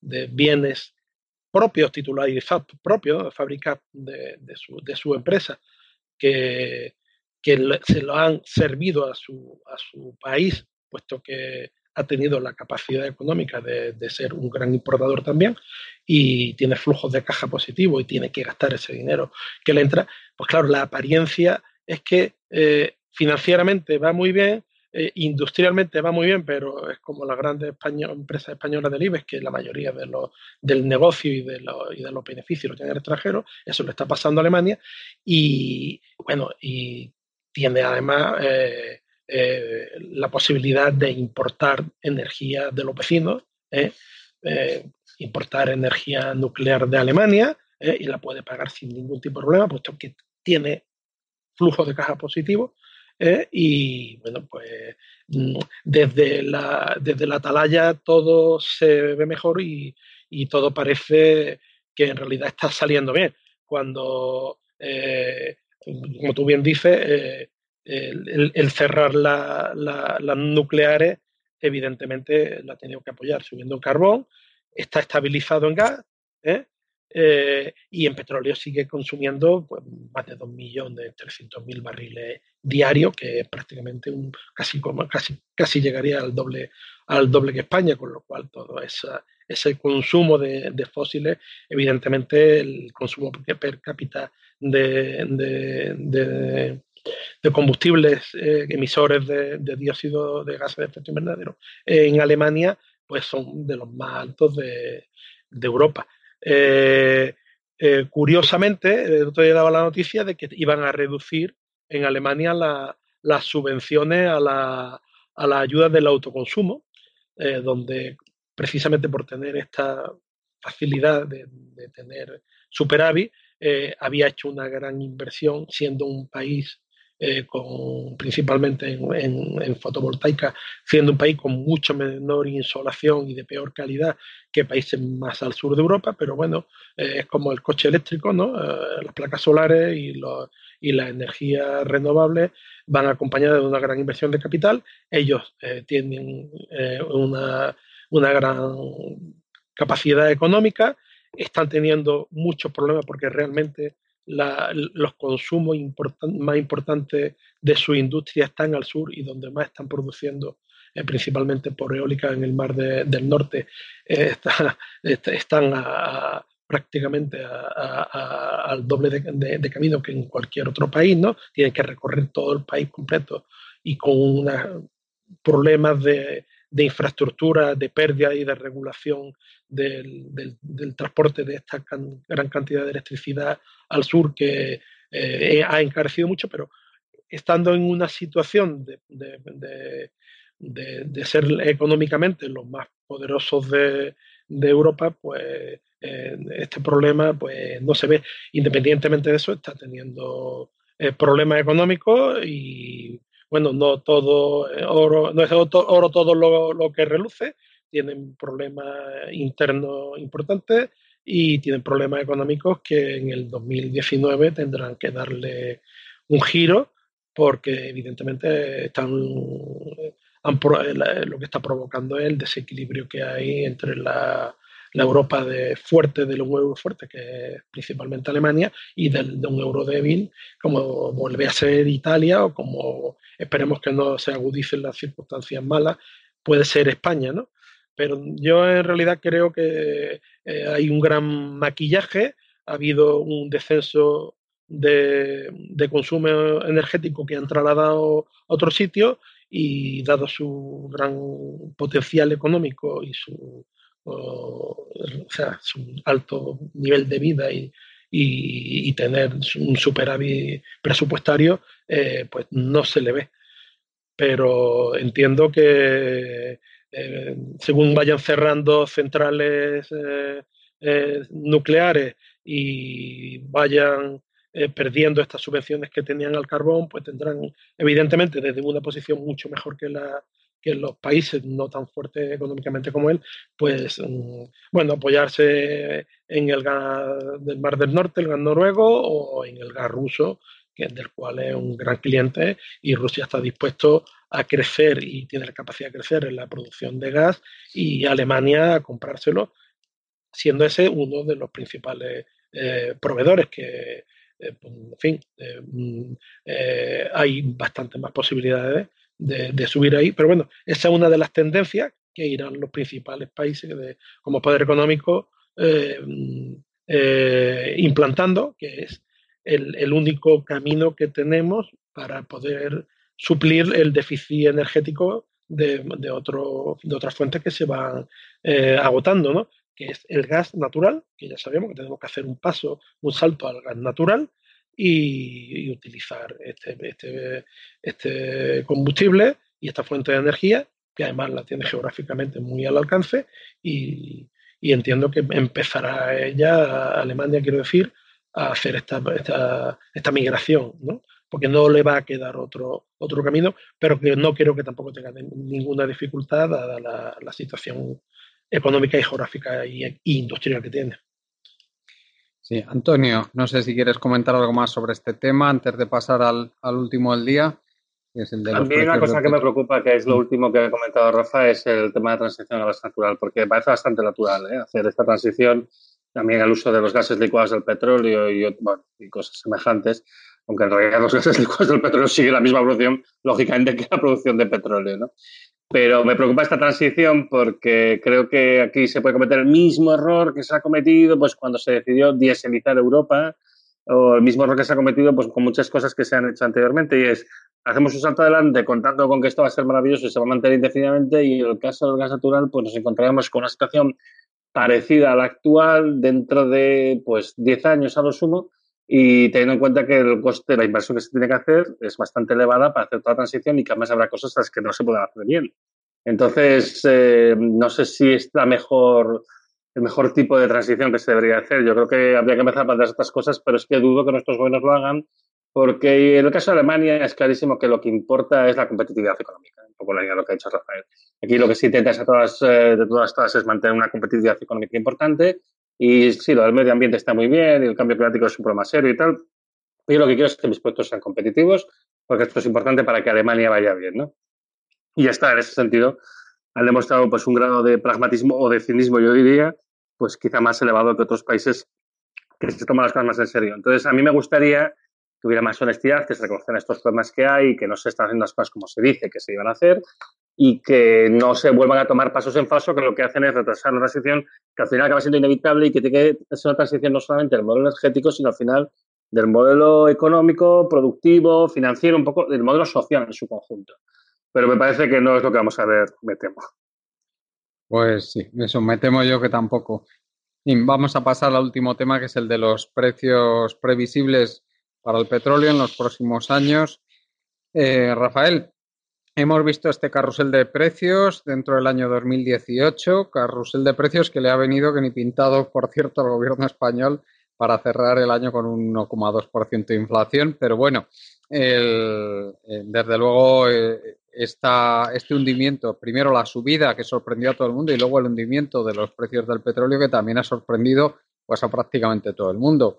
Speaker 3: bienes propios, titularizados propios, fábricas de, su, empresa, que, se lo han servido a su, a su país, puesto que ha tenido la capacidad económica de, ser un gran importador también y tiene flujos de caja positivo y tiene que gastar ese dinero que le entra, pues claro, la apariencia es que eh, financieramente va muy bien, eh, industrialmente va muy bien, pero es como las grandes empresas españolas del IBEX, que la mayoría de los, del negocio y de, los, y de los beneficios lo tiene el extranjero, eso le está pasando a Alemania, y bueno, y tiene además eh, eh, la posibilidad de importar energía de los vecinos, importar energía nuclear de Alemania y la puede pagar sin ningún tipo de problema, puesto que tiene flujo de caja positivo. Y bueno, pues mm, desde la, desde la atalaya todo se ve mejor y, y todo parece que en realidad está saliendo bien. Cuando, como tú bien dices, el, cerrar las nucleares, evidentemente la ha tenido que apoyar subiendo el carbón, está estabilizado en gas ¿eh? Eh, y en petróleo sigue consumiendo pues, más de 2.300.000 barriles diarios, que es prácticamente un, casi, casi, casi llegaría al doble, al doble que España, con lo cual todo esa, ese consumo de, fósiles, evidentemente el consumo per cápita de de combustibles eh, emisores de, dióxido de gases de efecto invernadero en Alemania, pues son de los más altos de, Europa. Eh, eh, curiosamente, el otro día daba la noticia de que iban a reducir en Alemania las subvenciones a la, a la ayuda del autoconsumo, donde precisamente por tener esta facilidad de tener superávit, había hecho una gran inversión, siendo un país eh, con, principalmente en, fotovoltaica, siendo un país con mucho menor insolación y de peor calidad que países más al sur de Europa, pero bueno, eh, es como el coche eléctrico, ¿no? Eh, las placas solares y, los, y las energías renovables van acompañadas de una gran inversión de capital. Ellos tienen una, una gran capacidad económica, están teniendo muchos problemas porque realmente los consumos más importantes de su industria están al sur y donde más están produciendo principalmente por eólica en el Mar del Norte, están prácticamente al doble de, camino que en cualquier otro país, ¿no? Tienen que recorrer todo el país completo y con unos problemas de, infraestructura, de pérdida y de regulación del, transporte de esta gran cantidad de electricidad al sur que eh, ha encarecido mucho, pero estando en una situación de, ser económicamente los más poderosos de, Europa, pues eh, este problema pues no se ve. Independientemente de eso, está teniendo eh, problemas económicos y bueno, no todo eh, oro, no es oro todo lo, que reluce, tienen problemas internos importantes y tienen problemas económicos que en el 2019 tendrán que darle un giro porque evidentemente están lo que está provocando es el desequilibrio que hay entre la, Europa de fuerte de un euro fuerte, que es principalmente Alemania, y de un euro débil, como vuelve a ser Italia o como esperemos que no se agudicen las circunstancias malas, puede ser España, ¿no? Pero yo en realidad creo que eh, hay un gran maquillaje, ha habido un descenso de, consumo energético que han trasladado a otro sitio y dado su gran potencial económico y su, sea, su alto nivel de vida y, y, tener un superávit presupuestario, eh, pues no se le ve. Pero entiendo que eh, según vayan cerrando centrales eh, nucleares y vayan perdiendo estas subvenciones que tenían al carbón, pues tendrán, evidentemente, desde una posición mucho mejor que la que los países no tan fuertes económicamente como él, pues mm, bueno, apoyarse en el gas del Mar del Norte, el gas noruego, o en el gas ruso, del cual es un gran cliente, y Rusia está dispuesto a crecer y tiene la capacidad de crecer en la producción de gas, y Alemania a comprárselo, siendo ese uno de los principales eh, proveedores que eh, pues, en fin, eh, mm, hay bastantes más posibilidades de, subir ahí. Pero bueno, esa es una de las tendencias que irán los principales países como poder económico mm, implantando, que es el, único camino que tenemos para poder suplir el déficit energético de, de, otro, de otras fuentes que se van agotando, ¿no? que es el gas natural, que ya sabemos que tenemos que hacer un paso, un salto al gas natural y, utilizar este, este, este, combustible y esta fuente de energía, que además la tiene geográficamente muy al alcance y, entiendo que empezará ella, Alemania quiero decir, a hacer esta, esta, migración, ¿no? porque no le va a quedar otro, otro camino, pero que no quiero que tampoco tenga ninguna dificultad dada la, la situación económica y geográfica y, industrial que tiene.
Speaker 1: Sí, Antonio, no sé si quieres comentar algo más sobre este tema antes de pasar al, último del día.
Speaker 2: Es el de También una cosa que me preocupa, que es lo último que ha comentado Rafa, es el tema de transición a gas natural, porque parece bastante natural ¿eh? hacer esta transición, también el uso de los gases licuados del petróleo y, y cosas semejantes, aunque en realidad los gases licuados del petróleo siguen la misma evolución, lógicamente, que la producción de petróleo. ¿no? Pero me preocupa esta transición porque creo que aquí se puede cometer el mismo error que se ha cometido pues, cuando se decidió dieselizar Europa o el mismo error que se ha cometido pues, con muchas cosas que se han hecho anteriormente y es hacemos un salto adelante contando con que esto va a ser maravilloso y se va a mantener indefinidamente y en el caso del gas natural pues nos encontraremos con una situación parecida a la actual dentro de pues 10 años a lo sumo y teniendo en cuenta que el coste de la inversión que se tiene que hacer es bastante elevada para hacer toda la transición y que además habrá cosas las que no se pueden hacer bien. Entonces, eh, no sé si es la mejor, el mejor tipo de transición que se debería hacer. Yo creo que habría que empezar a hacer estas cosas, pero es que dudo que nuestros gobiernos lo hagan, porque en el caso de Alemania es clarísimo que lo que importa es la competitividad económica, un poco la idea de lo que ha dicho Rafael. Aquí lo que se intenta es a todas, eh, de todas, todas es mantener una competitividad económica importante y sí, lo del medio ambiente está muy bien y el cambio climático es un problema serio y tal. Yo lo que quiero es que mis productos sean competitivos, porque esto es importante para que Alemania vaya bien, ¿no? Y ya está, en ese sentido, han demostrado pues un grado de pragmatismo o de cinismo, yo diría, pues quizá más elevado que otros países que se toman las cosas más en serio. Entonces, a mí me gustaría que hubiera más honestidad, que se reconocieran estos problemas que hay, que no se están haciendo las cosas como se dice que se iban a hacer y que no se vuelvan a tomar pasos en falso que lo que hacen es retrasar la transición que al final acaba siendo inevitable y que tiene que ser una transición no solamente del modelo energético, sino al final del modelo económico, productivo, financiero, un poco del modelo social en su conjunto. Pero me parece que no es lo que vamos a ver, me temo.
Speaker 1: Pues sí, eso me temo yo que tampoco. Y vamos a pasar al último tema, que es el de los precios previsibles para el petróleo en los próximos años. Eh, Rafael, Hemos visto este carrusel de precios dentro del año 2018, carrusel de precios que le ha venido que ni pintado, por cierto, al gobierno español para cerrar el año con un 1,2% de inflación. Pero bueno, eh, desde luego eh, este hundimiento, primero la subida que sorprendió a todo el mundo y luego el hundimiento de los precios del petróleo que también ha sorprendido pues a prácticamente todo el mundo.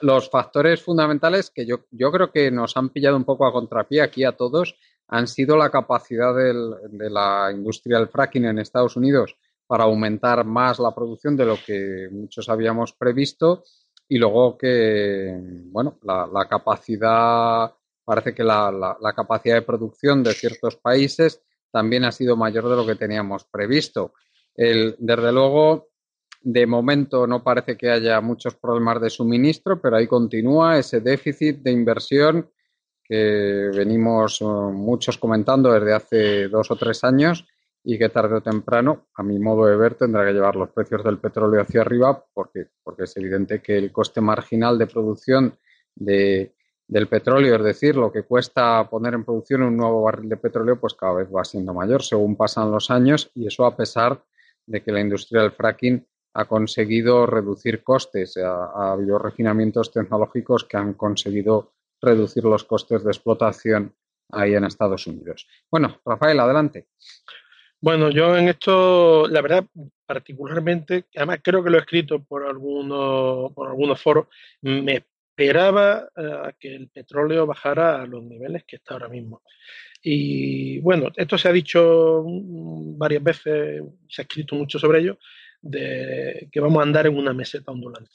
Speaker 1: Los factores fundamentales que yo, yo creo que nos han pillado un poco a contrapié aquí a todos han sido la capacidad de la industria del fracking en Estados Unidos para aumentar más la producción de lo que muchos habíamos previsto y luego que, bueno, la, capacidad, parece que la, capacidad de producción de ciertos países también ha sido mayor de lo que teníamos previsto. El, desde luego, de momento no parece que haya muchos problemas de suministro, pero ahí continúa ese déficit de inversión que venimos eh, muchos comentando desde hace dos o tres años y que tarde o temprano, a mi modo de ver, tendrá que llevar los precios del petróleo hacia arriba porque, porque es evidente que el coste marginal de producción de, del petróleo, es decir, lo que cuesta poner en producción un nuevo barril de petróleo, pues cada vez va siendo mayor según pasan los años y eso a pesar de que la industria del fracking ha conseguido reducir costes. Ha, ha habido refinamientos tecnológicos que han conseguido reducir los costes de explotación ahí en Estados Unidos. Bueno, Rafael, adelante.
Speaker 3: Bueno, yo en esto, la verdad, particularmente, además creo que lo he escrito por algunos, por algunos foros, me esperaba eh, que el petróleo bajara a los niveles que está ahora mismo. Y bueno, esto se ha dicho mm, varias veces, se ha escrito mucho sobre ello, de que vamos a andar en una meseta ondulante.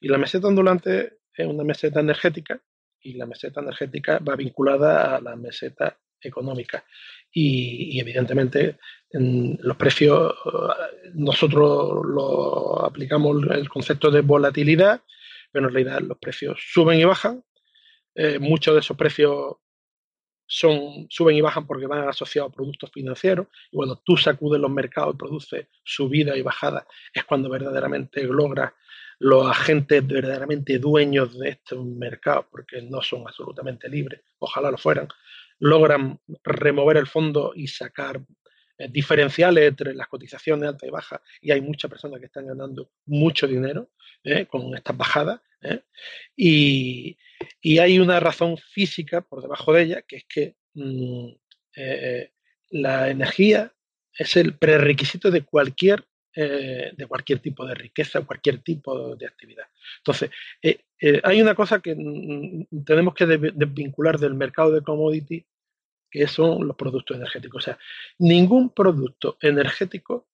Speaker 3: Y la meseta ondulante es una meseta energética y la meseta energética va vinculada a la meseta económica. Y, evidentemente los precios, nosotros lo aplicamos el concepto de volatilidad, pero en realidad los precios suben y bajan. Eh, muchos de esos precios son, suben y bajan porque van asociados a productos financieros. Y cuando tú sacudes los mercados y produces subida y bajada, es cuando verdaderamente logras los agentes verdaderamente dueños de estos mercados, porque no son absolutamente libres, ojalá lo fueran, logran remover el fondo y sacar eh, diferenciales entre las cotizaciones alta y baja, y hay muchas personas que están ganando mucho dinero eh, con estas bajadas, eh, y, hay una razón física por debajo de ella, que es que mm, la energía es el prerequisito de cualquier eh, de cualquier tipo de riqueza, cualquier tipo de actividad. Entonces, eh, eh, hay una cosa que tenemos que desvincular del mercado de commodity, que son los productos energéticos. O sea, ningún producto energético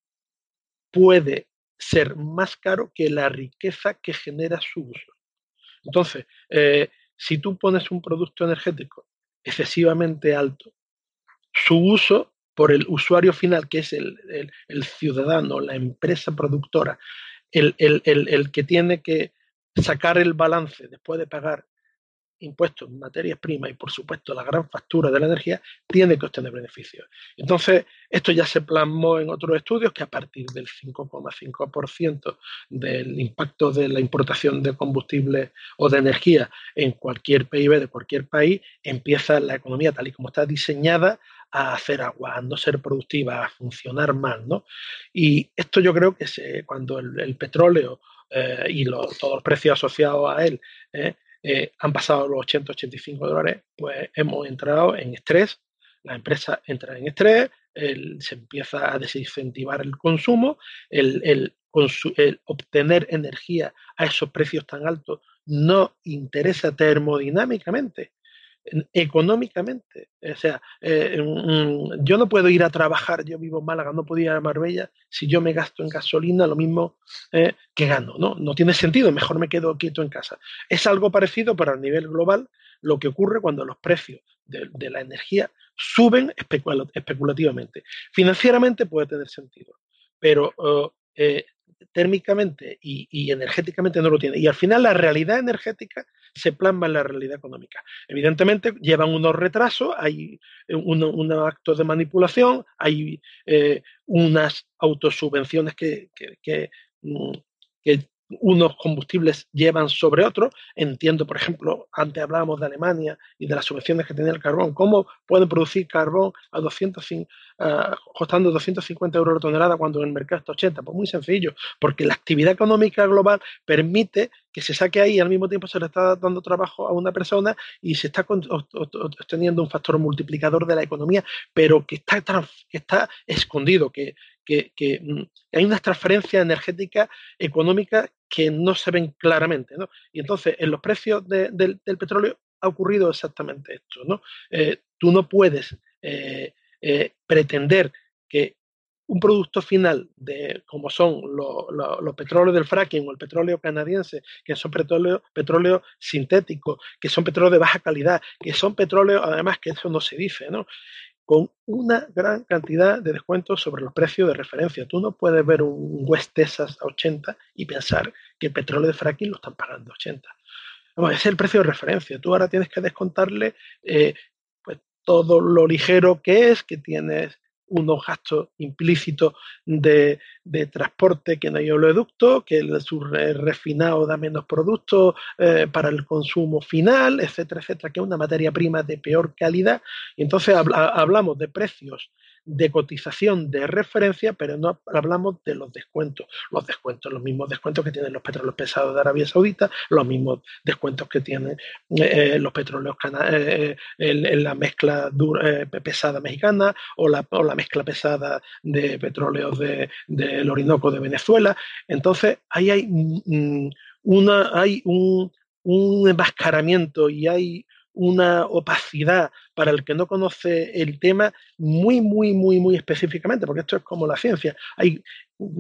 Speaker 3: puede ser más caro que la riqueza que genera su uso. Entonces, si tú pones un producto energético excesivamente alto, su uso por el usuario final, que es el, ciudadano, la empresa productora, el, el, que tiene que sacar el balance después de pagar impuestos en materias primas y por supuesto la gran factura de la energía, tiene que obtener beneficios. Entonces, esto ya se plasmó en otros estudios que a partir del 5,5% del impacto de la importación de combustible o de energía en cualquier PIB de cualquier país, empieza la economía tal y como está diseñada a hacer agua, a no ser productiva, a funcionar mal, ¿no? Y esto yo creo que se, cuando el, petróleo eh, y todos los precios asociados a él eh, eh, han pasado los 80-85 dólares, pues hemos entrado en estrés, la empresa entra en estrés, se empieza a desincentivar el consumo, el, el, obtener energía a esos precios tan altos no interesa termodinámicamente económicamente. O sea, eh, yo no puedo ir a trabajar, yo vivo en Málaga, no puedo ir a Marbella si yo me gasto en gasolina lo mismo eh, que gano, ¿no? No tiene sentido, mejor me quedo quieto en casa. Es algo parecido, pero a nivel global, lo que ocurre cuando los precios de, la energía suben especulativamente. Financieramente puede tener sentido, pero eh, térmicamente y, energéticamente no lo tiene. Y al final la realidad energética se plasma en la realidad económica. Evidentemente llevan unos retrasos, hay unos un actos de manipulación, hay eh, unas autosubvenciones que, mm, que unos combustibles llevan sobre otros. Entiendo, por ejemplo, antes hablábamos de Alemania y de las subvenciones que tenía el carbón. ¿Cómo pueden producir carbón a 200, uh, costando 250 euros la tonelada cuando en el mercado está 80? Pues muy sencillo, porque la actividad económica global permite que se saque ahí y al mismo tiempo se le está dando trabajo a una persona y se está obteniendo un factor multiplicador de la economía, pero que está, que está escondido, que, que, mm, hay unas transferencias energéticas económicas que no se ven claramente. ¿no? Y entonces, en los precios del, petróleo ha ocurrido exactamente esto. ¿no? Eh, tú no puedes eh, eh, pretender que un producto final de como son los petróleos del fracking o el petróleo canadiense, que son petróleo, petróleo sintético, que son petróleo de baja calidad, que son petróleo, además que eso no se dice, ¿no? Con una gran cantidad de descuentos sobre los precios de referencia. Tú no puedes ver un West Texas a 80 y pensar que el petróleo de fracking lo están pagando a 80. Vamos, ese es el precio de referencia. Tú ahora tienes que descontarle eh, pues, todo lo ligero que es, que tienes unos gastos implícitos de, transporte que no hay oleoducto, que el refinado da menos productos eh, para el consumo final, etcétera, etcétera, que es una materia prima de peor calidad. Y entonces hablamos de precios de cotización de referencia, pero no hablamos de los descuentos. Los descuentos, los mismos descuentos que tienen los petróleos pesados de Arabia Saudita, los mismos descuentos que tienen eh, eh, los petróleos eh, en, la mezcla pesada mexicana o la, mezcla pesada de petróleos del de, Orinoco de Venezuela. Entonces, ahí hay, mm, una, hay un, un enmascaramiento y hay una opacidad para el que no conoce el tema muy, muy, muy, muy específicamente, porque esto es como la ciencia. Hay,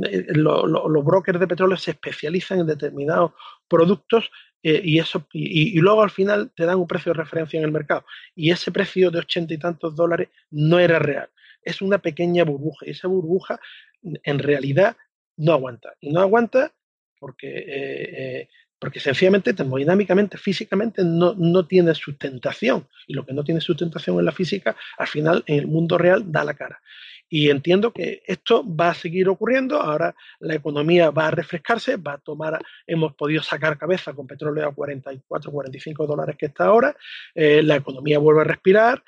Speaker 3: eh, los brokers de petróleo se especializan en determinados productos eh, y, eso, y, luego al final te dan un precio de referencia en el mercado. Y ese precio de ochenta y tantos dólares no era real. Es una pequeña burbuja y esa burbuja en realidad no aguanta. Y no aguanta porque eh, porque sencillamente, termodinámicamente, físicamente, no, no, tiene sustentación. Y lo que no tiene sustentación en la física, al final, en el mundo real, da la cara. Y entiendo que esto va a seguir ocurriendo. Ahora la economía va a refrescarse, va a tomar, hemos podido sacar cabeza con petróleo a 44, 45 dólares que está ahora. Eh, la economía vuelve a respirar,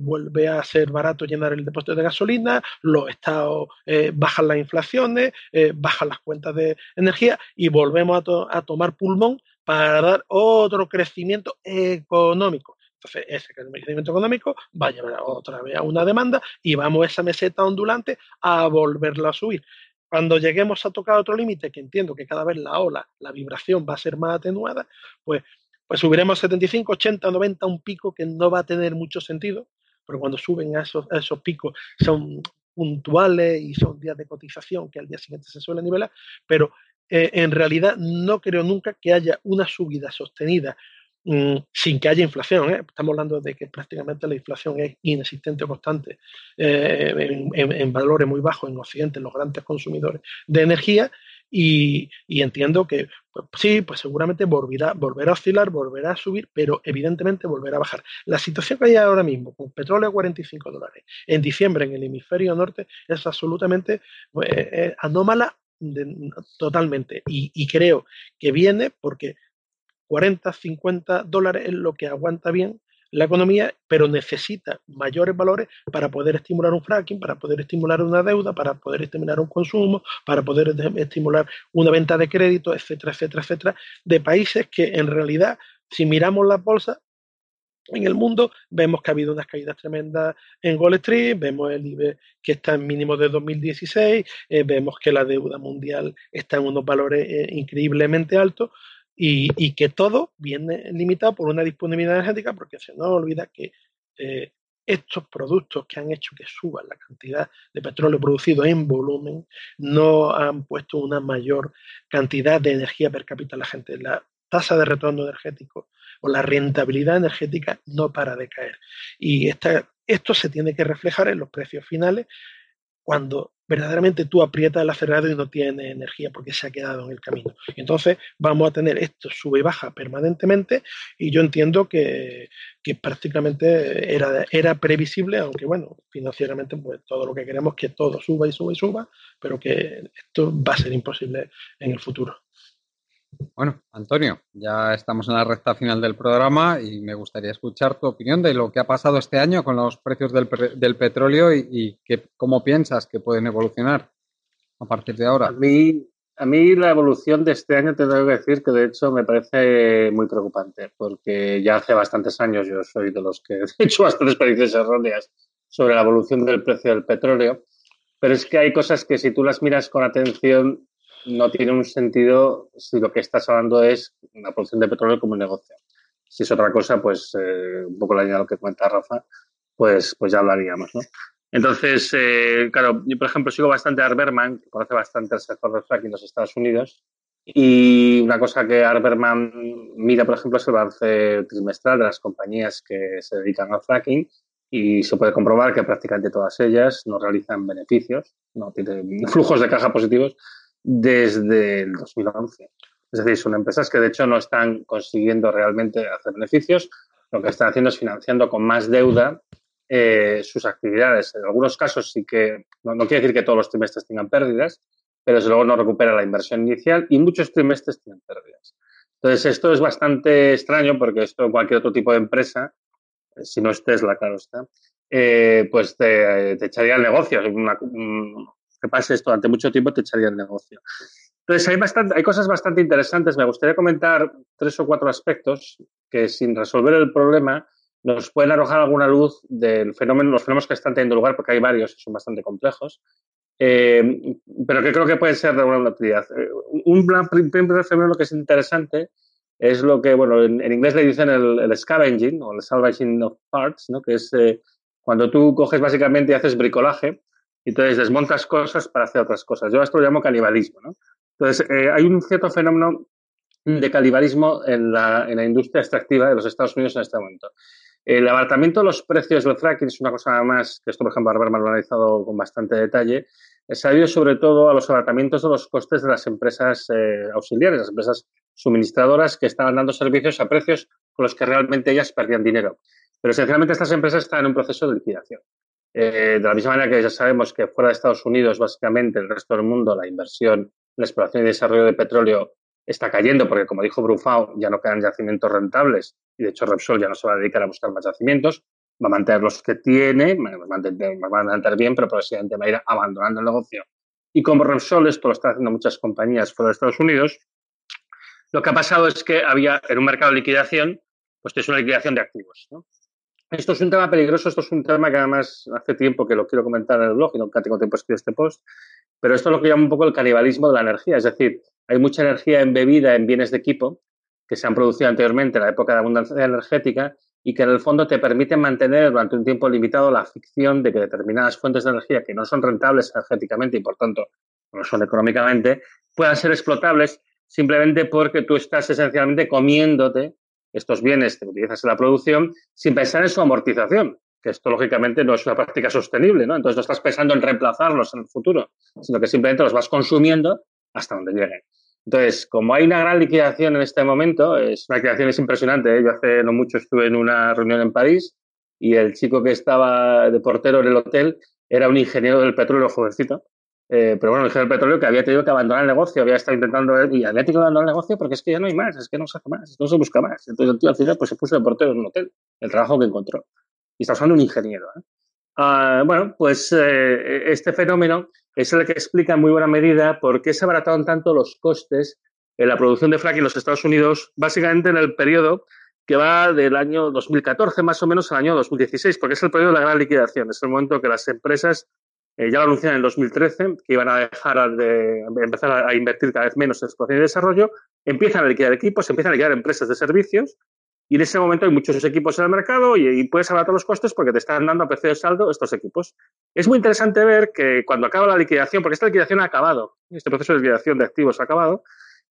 Speaker 3: vuelve a ser barato llenar el depósito de gasolina, los estados eh, bajan las inflaciones, eh, bajan las cuentas de energía y volvemos a tomar pulmón para dar otro crecimiento económico. Entonces, ese crecimiento económico va a llevar otra vez a una demanda y vamos esa meseta ondulante a volverla a subir. Cuando lleguemos a tocar otro límite, que entiendo que cada vez la ola, la vibración va a ser más atenuada, pues, pues subiremos 75, 80, 90, un pico que no va a tener mucho sentido, pero cuando suben a esos, esos picos son puntuales y son días de cotización que al día siguiente se suelen nivelar, pero eh, en realidad no creo nunca que haya una subida sostenida Mm, sin que haya inflación. ¿eh? Estamos hablando de que prácticamente la inflación es inexistente o constante eh, en, valores muy bajos en Occidente, en los grandes consumidores de energía. Y, entiendo que pues, sí, pues seguramente volverá, volverá a oscilar, volverá a subir, pero evidentemente volverá a bajar. La situación que hay ahora mismo, con petróleo a 45 dólares, en diciembre en el hemisferio norte, es absolutamente eh, anómala totalmente. y creo que viene porque 40, 50 dólares es lo que aguanta bien la economía, pero necesita mayores valores para poder estimular un fracking, para poder estimular una deuda, para poder estimular un consumo, para poder estimular una venta de crédito, etcétera, etcétera, etcétera, de países que en realidad, si miramos la bolsa en el mundo, vemos que ha habido unas caídas tremendas en Wall Street, vemos el IBE que está en mínimo de 2016, eh, vemos que la deuda mundial está en unos valores eh, increíblemente altos, y, que todo viene limitado por una disponibilidad energética, porque se nos olvida que eh, estos productos que han hecho que suba la cantidad de petróleo producido en volumen no han puesto una mayor cantidad de energía per cápita a la gente. La tasa de retorno energético o la rentabilidad energética no para de caer. Y esto se tiene que reflejar en los precios finales cuando verdaderamente tú aprietas el acelerador y no tienes energía porque se ha quedado en el camino. Entonces vamos a tener esto sube y baja permanentemente y yo entiendo que, prácticamente era, era previsible, aunque bueno, financieramente pues todo lo que queremos es que todo suba y suba y suba, pero que esto va a ser imposible en el futuro.
Speaker 1: Bueno, Antonio, ya estamos en la recta final del programa y me gustaría escuchar tu opinión de lo que ha pasado este año con los precios del, petróleo y, cómo piensas que pueden evolucionar a partir de ahora.
Speaker 2: A mí, a mí la evolución de este año te tengo que decir que de hecho me parece muy preocupante porque ya hace bastantes años yo soy de los que he hecho bastantes experiencias erróneas sobre la evolución del precio del petróleo, pero es que hay cosas que si tú las miras con atención no tiene un sentido si lo que estás hablando es la producción de petróleo como negocio. Si es otra cosa, pues eh, un poco la línea de lo que cuenta Rafa, pues, pues ya hablaríamos, ¿no? Entonces, eh, claro, yo por ejemplo sigo bastante a Arberman, que conoce bastante el sector del fracking en los Estados Unidos, y una cosa que Arberman mira, por ejemplo, es el balance trimestral de las compañías que se dedican al fracking y se puede comprobar que prácticamente todas ellas no realizan beneficios, no tienen flujos de caja positivos desde el 2011. Es decir, son empresas que de hecho no están consiguiendo realmente hacer beneficios, lo que están haciendo es financiando con más deuda eh, sus actividades. En algunos casos sí que, no, quiere decir que todos los trimestres tengan pérdidas, pero desde luego no recupera la inversión inicial y muchos trimestres tienen pérdidas. Entonces, esto es bastante extraño porque esto cualquier otro tipo de empresa, eh, si no es Tesla, claro está, eh, pues te, echaría el negocio. Que pase esto durante mucho tiempo te echaría el negocio. Entonces, hay, bastante, hay cosas bastante interesantes. Me gustaría comentar tres o cuatro aspectos que, sin resolver el problema, nos pueden arrojar alguna luz del fenómeno, los fenómenos que están teniendo lugar, porque hay varios que son bastante complejos, eh, pero que creo que pueden ser de alguna utilidad. Eh, un primer fenómeno que es interesante es lo que, bueno, en, inglés le dicen el, el, scavenging o el salvaging of parts, ¿no? que es eh, cuando tú coges básicamente y haces bricolaje entonces desmontas cosas para hacer otras cosas. Yo esto lo llamo canibalismo. ¿no? Entonces, eh, hay un cierto fenómeno de canibalismo en la, en la, industria extractiva de los Estados Unidos en este momento. El abaratamiento de los precios del fracking es una cosa más, que esto, por ejemplo, Arberman lo ha analizado con bastante detalle, se ha debido sobre todo a los abaratamientos de los costes de las empresas eh, auxiliares, las empresas suministradoras que estaban dando servicios a precios con los que realmente ellas perdían dinero. Pero esencialmente estas empresas están en un proceso de liquidación. Eh, de la misma manera que ya sabemos que fuera de Estados Unidos, básicamente el resto del mundo, la inversión la exploración y desarrollo de petróleo está cayendo porque, como dijo Brufau, ya no quedan yacimientos rentables y, de hecho, Repsol ya no se va a dedicar a buscar más yacimientos, va a mantener los que tiene, va a mantener, va a mantener bien, pero progresivamente va a ir abandonando el negocio. Y como Repsol, esto lo están haciendo muchas compañías fuera de Estados Unidos, lo que ha pasado es que había en un mercado de liquidación, pues es una liquidación de activos. ¿no? Esto es un tema peligroso, esto es un tema que además hace tiempo que lo quiero comentar en el blog y nunca tengo tiempo de escribir este post, pero esto es lo que llamo un poco el canibalismo de la energía, es decir, hay mucha energía embebida en bienes de equipo que se han producido anteriormente en la época de abundancia energética y que en el fondo te permiten mantener durante un tiempo limitado la ficción de que determinadas fuentes de energía que no son rentables energéticamente y por tanto no son económicamente, puedan ser explotables simplemente porque tú estás esencialmente comiéndote estos bienes que utilizas en la producción sin pensar en su amortización, que esto lógicamente no es una práctica sostenible, ¿no? Entonces no estás pensando en reemplazarlos en el futuro, sino que simplemente los vas consumiendo hasta donde lleguen. Entonces, como hay una gran liquidación en este momento, es una liquidación es impresionante. ¿eh? Yo hace no mucho estuve en una reunión en París y el chico que estaba de portero en el hotel era un ingeniero del petróleo jovencito eh, pero bueno, el del petróleo que había tenido que abandonar el negocio, había estado intentando y había tenido que abandonar el negocio porque es que ya no hay más, es que no se hace más, no se busca más. Entonces el tío al final pues se puso de portero en un hotel, el trabajo que encontró. Y está usando un ingeniero. ¿eh? Ah, bueno, pues eh, este fenómeno es el que explica en muy buena medida por qué se abarataron tanto los costes en la producción de fracking en los Estados Unidos, básicamente en el periodo que va del año 2014 más o menos al año 2016, porque es el periodo de la gran liquidación, es el momento que las empresas eh, ya lo anunciaron en el 2013, que iban a dejar de empezar a, invertir cada vez menos en exploración y desarrollo, empiezan a liquidar equipos, empiezan a liquidar empresas de servicios, y en ese momento hay muchos equipos en el mercado y, puedes abaratar los costes porque te están dando a precio de saldo estos equipos. Es muy interesante ver que cuando acaba la liquidación, porque esta liquidación ha acabado, este proceso de liquidación de activos ha acabado,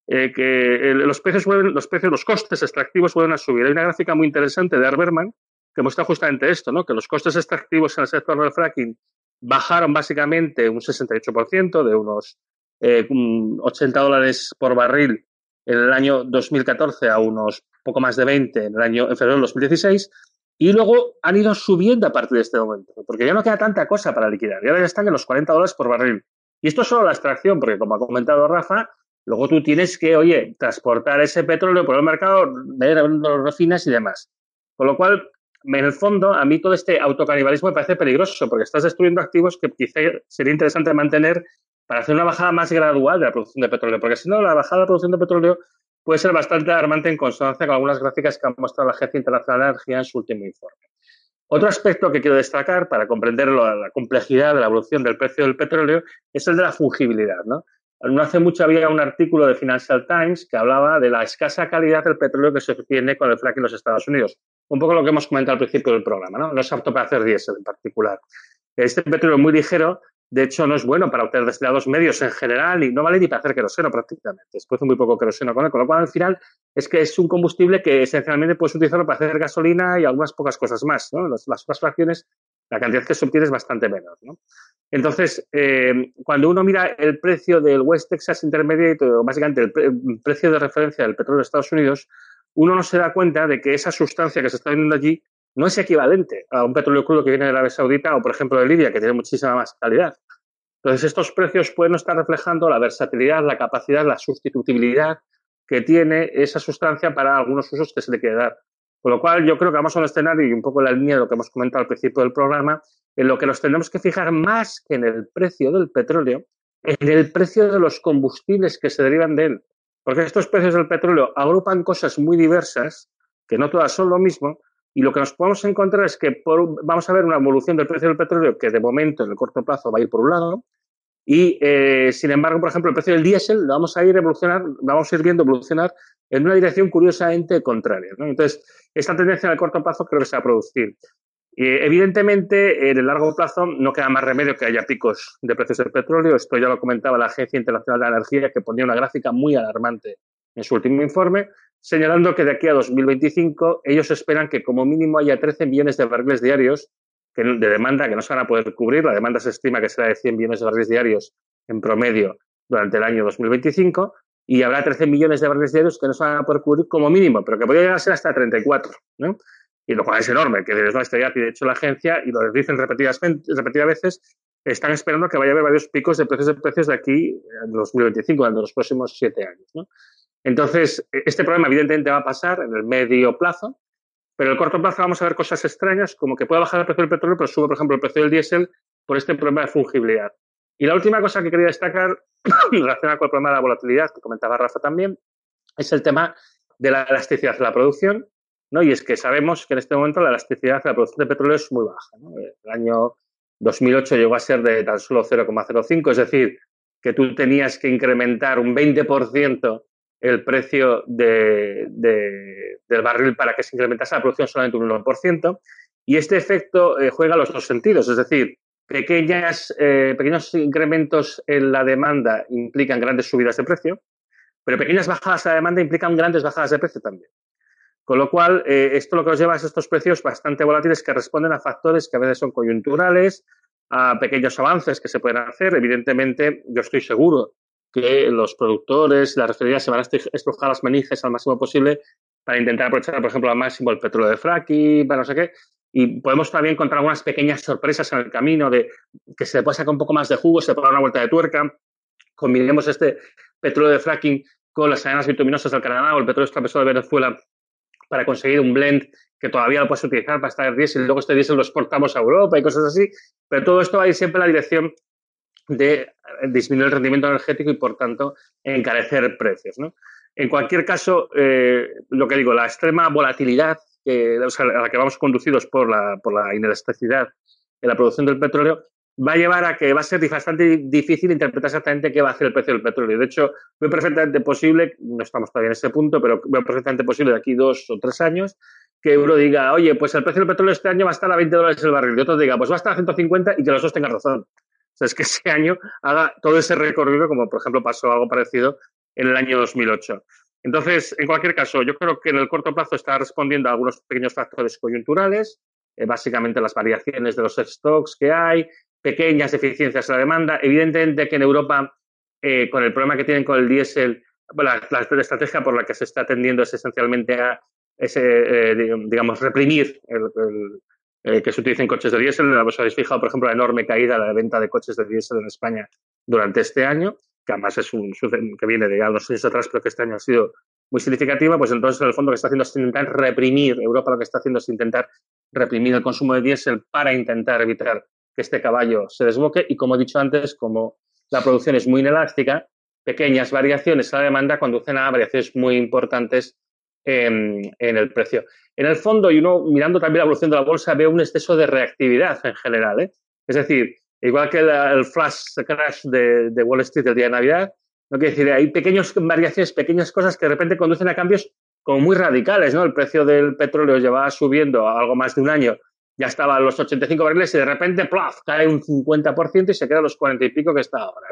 Speaker 2: eh, que los precios, los precios, los costes extractivos vuelven a subir. Hay una gráfica muy interesante de Arberman que muestra justamente esto, ¿no? que los costes extractivos en el sector del fracking bajaron básicamente un 68%, de unos 80 dólares por barril en el año 2014 a unos poco más de 20 en el año en febrero de 2016 y luego han ido subiendo a partir de este momento, porque ya no queda tanta cosa para liquidar, ya están en los 40 dólares por barril. Y esto es solo la extracción, porque como ha comentado Rafa, luego tú tienes que, oye, transportar ese petróleo por el mercado, ver los refinas y demás. Con lo cual, en el fondo, a mí todo este autocanibalismo me parece peligroso, porque estás destruyendo activos que quizá sería interesante mantener para hacer una bajada más gradual de la producción de petróleo, porque si no, la bajada de la producción de petróleo puede ser bastante alarmante en consonancia con algunas gráficas que ha mostrado la Agencia Internacional de Energía en su último informe. Otro aspecto que quiero destacar para comprender la complejidad de la evolución del precio del petróleo es el de la fungibilidad. ¿no? no hace mucho había un artículo de Financial Times que hablaba de la escasa calidad del petróleo que se obtiene con el fracking en los Estados Unidos. Un poco lo que hemos comentado al principio del programa, ¿no? No es apto para hacer diésel en particular. Este petróleo muy ligero de hecho, no es bueno para obtener destilados medios en general y no vale ni para hacer queroseno prácticamente. Después muy poco queroseno con él, con lo cual al final es que es un combustible que esencialmente puedes utilizarlo para hacer gasolina y algunas pocas cosas más. ¿no? Las, otras fracciones, la cantidad que se obtiene es bastante menos. ¿no? Entonces, eh, cuando uno mira el precio del West Texas Intermediate, o básicamente el, el, precio de referencia del petróleo de Estados Unidos, uno no se da cuenta de que esa sustancia que se está vendiendo allí no es equivalente a un petróleo crudo que viene de Arabia Saudita o, por ejemplo, de Libia, que tiene muchísima más calidad. Entonces, estos precios pueden estar reflejando la versatilidad, la capacidad, la sustitutibilidad que tiene esa sustancia para algunos usos que se le quiere dar. Con lo cual, yo creo que vamos a un escenario y un poco la línea de lo que hemos comentado al principio del programa, en lo que nos tendremos que fijar más que en el precio del petróleo, en el precio de los combustibles que se derivan de él. Porque estos precios del petróleo agrupan cosas muy diversas, que no todas son lo mismo, y lo que nos podemos encontrar es que vamos a ver una evolución del precio del petróleo que de momento en el corto plazo va a ir por un lado y eh, sin embargo, por ejemplo, el precio del diésel lo vamos a ir evolucionar, vamos a ir viendo evolucionar en una dirección curiosamente contraria. Entonces, esta tendencia en el corto plazo creo que se va a producir. Evidentemente, en el largo plazo no queda más remedio que haya picos de precios del petróleo. Esto ya lo comentaba la Agencia Internacional de Energía, que ponía una gráfica muy alarmante en su último informe señalando que de aquí a 2025 ellos esperan que como mínimo haya 13 millones de barriles diarios de demanda que no se van a poder cubrir. La demanda se estima que será de 100 millones de barriles diarios en promedio durante el año 2025 y habrá 13 millones de barriles diarios que no se van a poder cubrir como mínimo, pero que podría llegar a ser hasta 34. ¿no? Y lo cual es enorme, que no está ya, y de hecho la agencia, y lo dicen repetidas, repetidas veces, están esperando que vaya a haber varios picos de precios de precios de aquí en 2025, en los próximos siete años. Entonces, e-, este problema evidentemente va a pasar en el medio plazo, pero en el corto plazo vamos a ver cosas extrañas, como que puede bajar el precio del petróleo, pero sube, por ejemplo, el precio del diésel por este problema de fungibilidad. Y la última cosa que quería destacar, relacionada con el problema de la volatilidad, que comentaba Rafa también, es el tema de la elasticidad de la producción, ¿no? Y es que sabemos que en este momento la elasticidad de la producción de petróleo es muy baja. El año 2008 llegó a ser de tan solo 0,05, es decir, que tú tenías que incrementar un 20% el precio de, del barril para que se incrementase la producción solamente un 1%. Y este efecto eh, juega los dos sentidos, es decir, pequeñas, eh, pequeños incrementos en la demanda implican grandes subidas de precio, pero pequeñas bajadas a la demanda implican grandes bajadas de precio también. Con lo cual, eh, esto lo que nos lleva es estos precios bastante volátiles que responden a factores que a veces son coyunturales, a pequeños avances que se pueden hacer. Evidentemente, yo estoy seguro que los productores, las refinerías se van a estrujar las manijas al máximo posible para intentar aprovechar, por ejemplo, al máximo el petróleo de fracking, para no sé qué. Y podemos también encontrar algunas pequeñas sorpresas en el camino de que se puede sacar un poco más de jugo, se puede dar una vuelta de tuerca. Combinemos este petróleo de fracking con las arenas bituminosas del Canadá o el petróleo extrapeso de Venezuela para conseguir un blend que todavía lo puedes utilizar para estar diésel y luego este diésel lo exportamos a Europa y cosas así. Pero todo esto va a ir siempre en la dirección de disminuir el rendimiento energético y, por tanto, encarecer precios. En cualquier caso, eh, lo que digo, la extrema volatilidad a la que vamos conducidos por la, por la inelasticidad en la producción del petróleo va a llevar a que va a ser bastante difícil interpretar exactamente qué va a hacer el precio del petróleo. De hecho, veo perfectamente posible, no estamos todavía en ese punto, pero veo perfectamente posible de aquí dos o tres años que uno diga, oye, pues el precio del petróleo este año va a estar a 20 dólares el barril, y otro diga, pues va a estar a 150 y que los dos tengan razón sea, es que ese año haga todo ese recorrido, como por ejemplo pasó algo parecido en el año 2008. Entonces, en cualquier caso, yo creo que en el corto plazo está respondiendo a algunos pequeños factores coyunturales, eh, básicamente las variaciones de los stocks que hay, pequeñas deficiencias en la demanda. Evidentemente que en Europa, eh, con el problema que tienen con el diésel, la, estrategia por la que se está atendiendo es esencialmente a ese, eh, digamos, reprimir el, que se utilicen coches de diésel. Os habéis fijado, por ejemplo, la enorme caída de la venta de coches de diésel en España durante este año, que además es un que viene de ya unos años atrás, pero que este año ha sido muy significativa, pues entonces en el fondo lo que está haciendo es intentar reprimir, Europa lo que está haciendo es intentar reprimir el consumo de diésel para intentar evitar que este caballo se desboque y como he dicho antes, como la producción es muy inelástica, pequeñas variaciones a la demanda conducen a variaciones muy importantes en, el precio. En el fondo, y uno mirando también la evolución de la bolsa, ve un exceso de reactividad en general. ¿eh? Es decir, igual que el, flash crash de, de, Wall Street el día de Navidad, no quiere decir, hay pequeñas variaciones, pequeñas cosas que de repente conducen a cambios como muy radicales, ¿no? El precio del petróleo llevaba subiendo algo más de un año, ya estaba a los 85 barriles y de repente, ¡plaf!, cae un 50% y se queda a los 40 y pico que está ahora.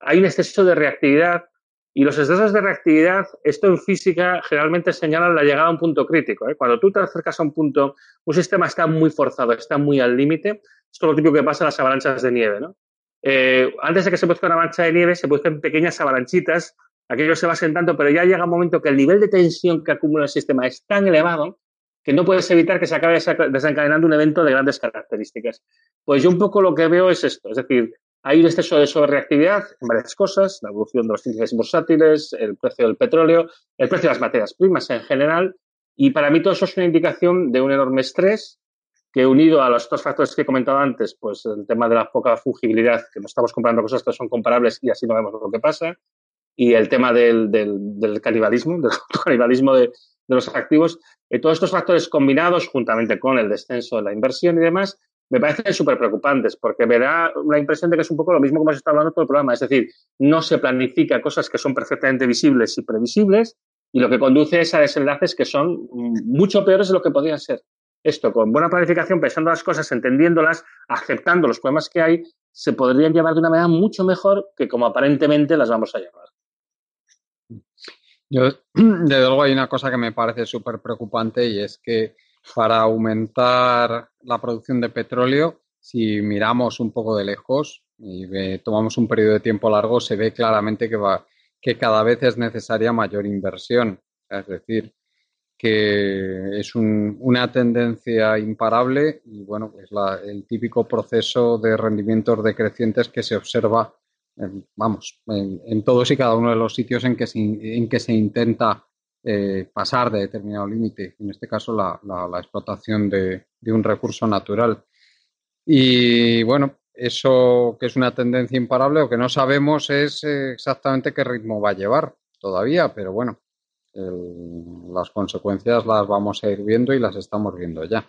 Speaker 2: Hay un exceso de reactividad y los excesos de reactividad, esto en física generalmente señalan la llegada a un punto crítico. ¿eh? Cuando tú te acercas a un punto, un sistema está muy forzado, está muy al límite. Esto es lo típico que pasa en las avalanchas de nieve. Eh, antes de que se produzca una mancha de nieve, se producen pequeñas avalanchitas, aquello se va sentando, pero ya llega un momento que el nivel de tensión que acumula el sistema es tan elevado que no puedes evitar que se acabe desencadenando un evento de grandes características. Pues yo un poco lo que veo es esto, es decir, hay un exceso de sobrereactividad en varias cosas, la evolución de los índices bursátiles, el precio del petróleo, el precio de las materias primas en general, y para mí todo eso es una indicación de un enorme estrés que unido a los otros factores que he comentado antes, pues el tema de la poca fungibilidad, que no estamos comprando cosas que son comparables y así no vemos lo que pasa, y el tema del, del, canibalismo, del canibalismo de, de, los activos, eh, todos estos factores combinados, juntamente con el descenso de la inversión y demás, me parecen súper preocupantes, porque me da la impresión de que es un poco lo mismo como se está hablando todo el programa, es decir, no se planifica cosas que son perfectamente visibles y previsibles, y lo que conduce es a desenlaces que son mucho peores de lo que podrían ser esto con buena planificación, pensando las cosas, entendiéndolas, aceptando los problemas que hay, se podrían llevar de una manera mucho mejor que como aparentemente las vamos a llevar.
Speaker 1: Yo, desde luego, hay una cosa que me parece súper preocupante y es que para aumentar la producción de petróleo, si miramos un poco de lejos y tomamos un periodo de tiempo largo, se ve claramente que, va, que cada vez es necesaria mayor inversión. Es decir, que es una tendencia imparable y bueno, es el típico proceso de rendimientos decrecientes que se observa, vamos, en, todos y cada uno de los sitios en que se, en que se intenta eh, pasar de determinado límite, en este caso la, la, explotación de, de, un recurso natural. Y bueno, eso que es una tendencia imparable o que no sabemos es eh, exactamente qué ritmo va a llevar todavía, pero bueno, las consecuencias las vamos a ir viendo y las estamos viendo ya.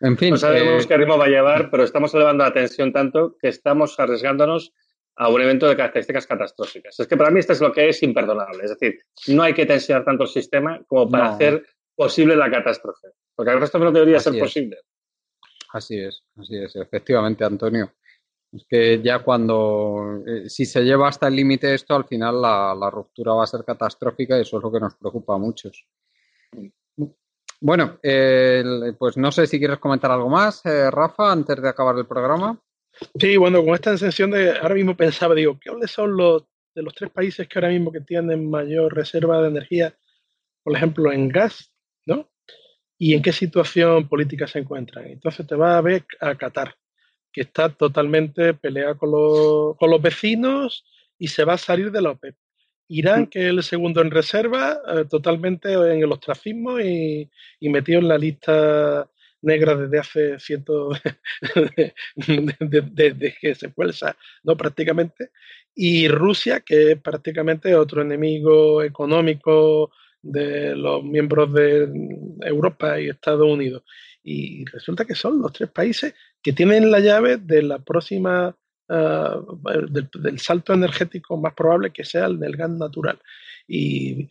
Speaker 2: En fin. No sabemos eh, qué ritmo va a llevar, pero estamos elevando la tensión tanto que estamos arriesgándonos a un evento de características catastróficas. Es que para mí esto es lo que es imperdonable. Es decir, no hay que tensionar tanto el sistema como para hacer posible la catástrofe. Porque el resto no debería ser posible.
Speaker 1: Así es, así es. Efectivamente, Antonio. Es que ya cuando, eh, si se lleva hasta el límite esto, al final la, ruptura va a ser catastrófica y eso es lo que nos preocupa a muchos. Bueno, pues no sé si quieres comentar algo más, eh, Rafa, antes de acabar el programa.
Speaker 3: Sí, bueno, con esta sensación de, ahora mismo pensaba, digo, ¿qué son los de los tres países que ahora mismo que tienen mayor reserva de energía, por ejemplo, en gas, ¿no? ¿Y en qué situación política se encuentran? Entonces te va a ver a Qatar que está totalmente peleado con los, con los vecinos y se va a salir de la OPEP. Irán, que es el segundo en reserva, eh, totalmente en el ostracismo y, metido en la lista negra desde hace cientos de, que se fuerza, ¿no? Prácticamente. Y Rusia, que es prácticamente otro enemigo económico de los miembros de Europa y Estados Unidos. Y resulta que son los tres países que tienen la llave de la próxima, ah, del, salto energético más probable que sea el del gas natural. Y,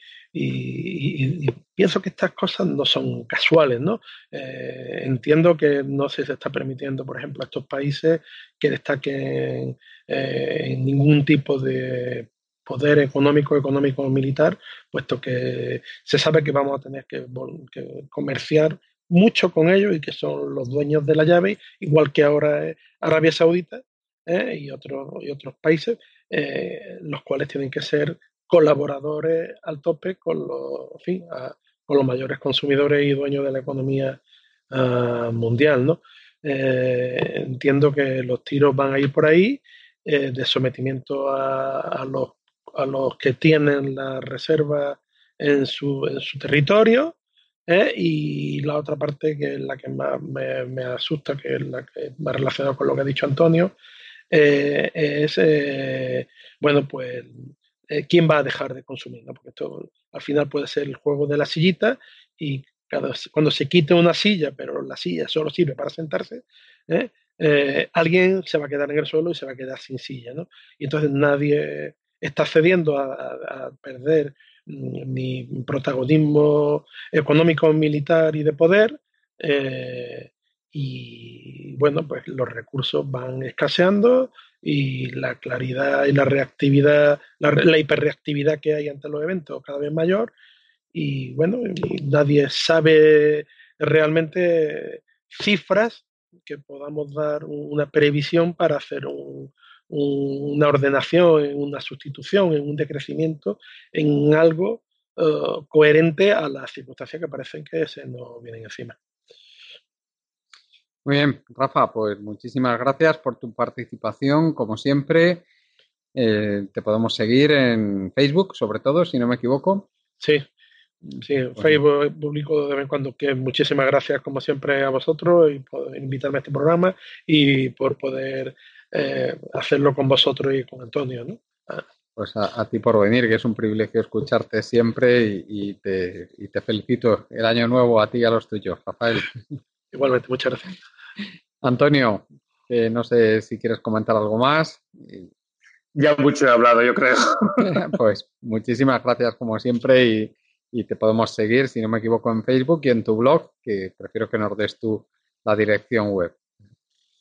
Speaker 3: pienso que estas cosas no son casuales, ¿no? Eh, entiendo que no se está permitiendo, por ejemplo, a estos países que destaquen eh, en ningún tipo de poder económico, económico militar, puesto que se sabe que vamos a tener que, comerciar mucho con ellos y que son los dueños de la llave, igual que ahora Arabia Saudita ¿eh? y, otros, y otros países, eh, los cuales tienen que ser colaboradores al tope con los, con los mayores consumidores y dueños de la economía ah, mundial. ¿no? Eh, entiendo que los tiros van a ir por ahí, de sometimiento a, los, a los que tienen la reserva en su, en su territorio. Y la otra parte, que es la que más me, me, asusta, que es la que más relacionada con lo que ha dicho Antonio, eh, es, eh, bueno, pues, eh, quién va a dejar de consumir, ¿no? Porque esto al final puede ser el juego de la sillita y cada, cuando se quite una silla, pero la silla solo sirve para sentarse, alguien se va a quedar en el suelo y se va a quedar sin silla, ¿no? Y entonces nadie está cediendo a, perder mm, ni protagonismo económico, militar y de poder, y bueno, pues los recursos van escaseando y la claridad y la reactividad, la, hiperreactividad que hay ante los eventos cada vez mayor y bueno, nadie sabe realmente cifras que podamos dar una previsión para hacer una ordenación, una sustitución, un decrecimiento, en algo eh, coherente a las circunstancias que parecen que se nos vienen encima.
Speaker 1: Muy bien, Rafa, pues muchísimas gracias por tu participación, como siempre. Eh, te podemos seguir en Facebook, sobre todo, si no me equivoco.
Speaker 3: Sí, sí, en Facebook publico de vez en cuando que muchísimas gracias, como siempre, a vosotros y por invitarme a este programa y por poder eh, hacerlo con vosotros y con Antonio, ¿no?
Speaker 1: Ah. Pues a, ti por venir, que es un privilegio escucharte siempre y, te, y te felicito el año nuevo a ti y a los tuyos, Rafael.
Speaker 3: Igualmente, muchas gracias.
Speaker 1: Antonio, no sé si quieres comentar algo más.
Speaker 2: Ya mucho he hablado, yo creo.
Speaker 1: pues muchísimas gracias como siempre y, te podemos seguir, si no me equivoco, en Facebook y en tu blog, que prefiero que nos des tú la dirección web.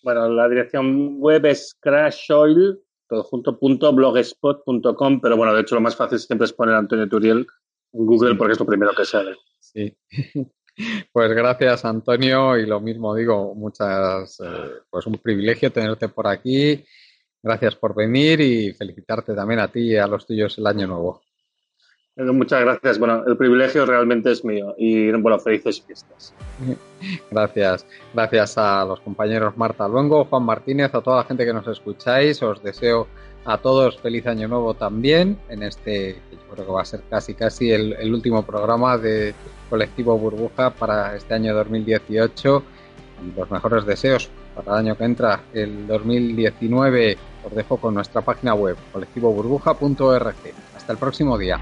Speaker 2: Bueno, la dirección web es crashoil, todo junto, blogspot.com, pero bueno, de hecho lo más fácil siempre es poner Antonio Turiel en Google porque es lo primero que sale.
Speaker 1: Sí. Pues gracias, Antonio, y lo mismo digo, muchas, eh, pues un privilegio tenerte por aquí. Gracias por venir y felicitarte también a ti y a los tuyos el año nuevo.
Speaker 2: Muchas gracias. Bueno, el privilegio realmente es mío y bueno, felices fiestas.
Speaker 1: Gracias. Gracias a los compañeros Marta Luengo, Juan Martínez, a toda la gente que nos escucháis. Os deseo a todos feliz año nuevo también en este, yo creo que va a ser casi casi el último programa de colectivo Burbuja para este año 2018 y los mejores deseos para el año que entra, el 2019. Os dejo con nuestra página web colectivoburbuja.org. Hasta el próximo día.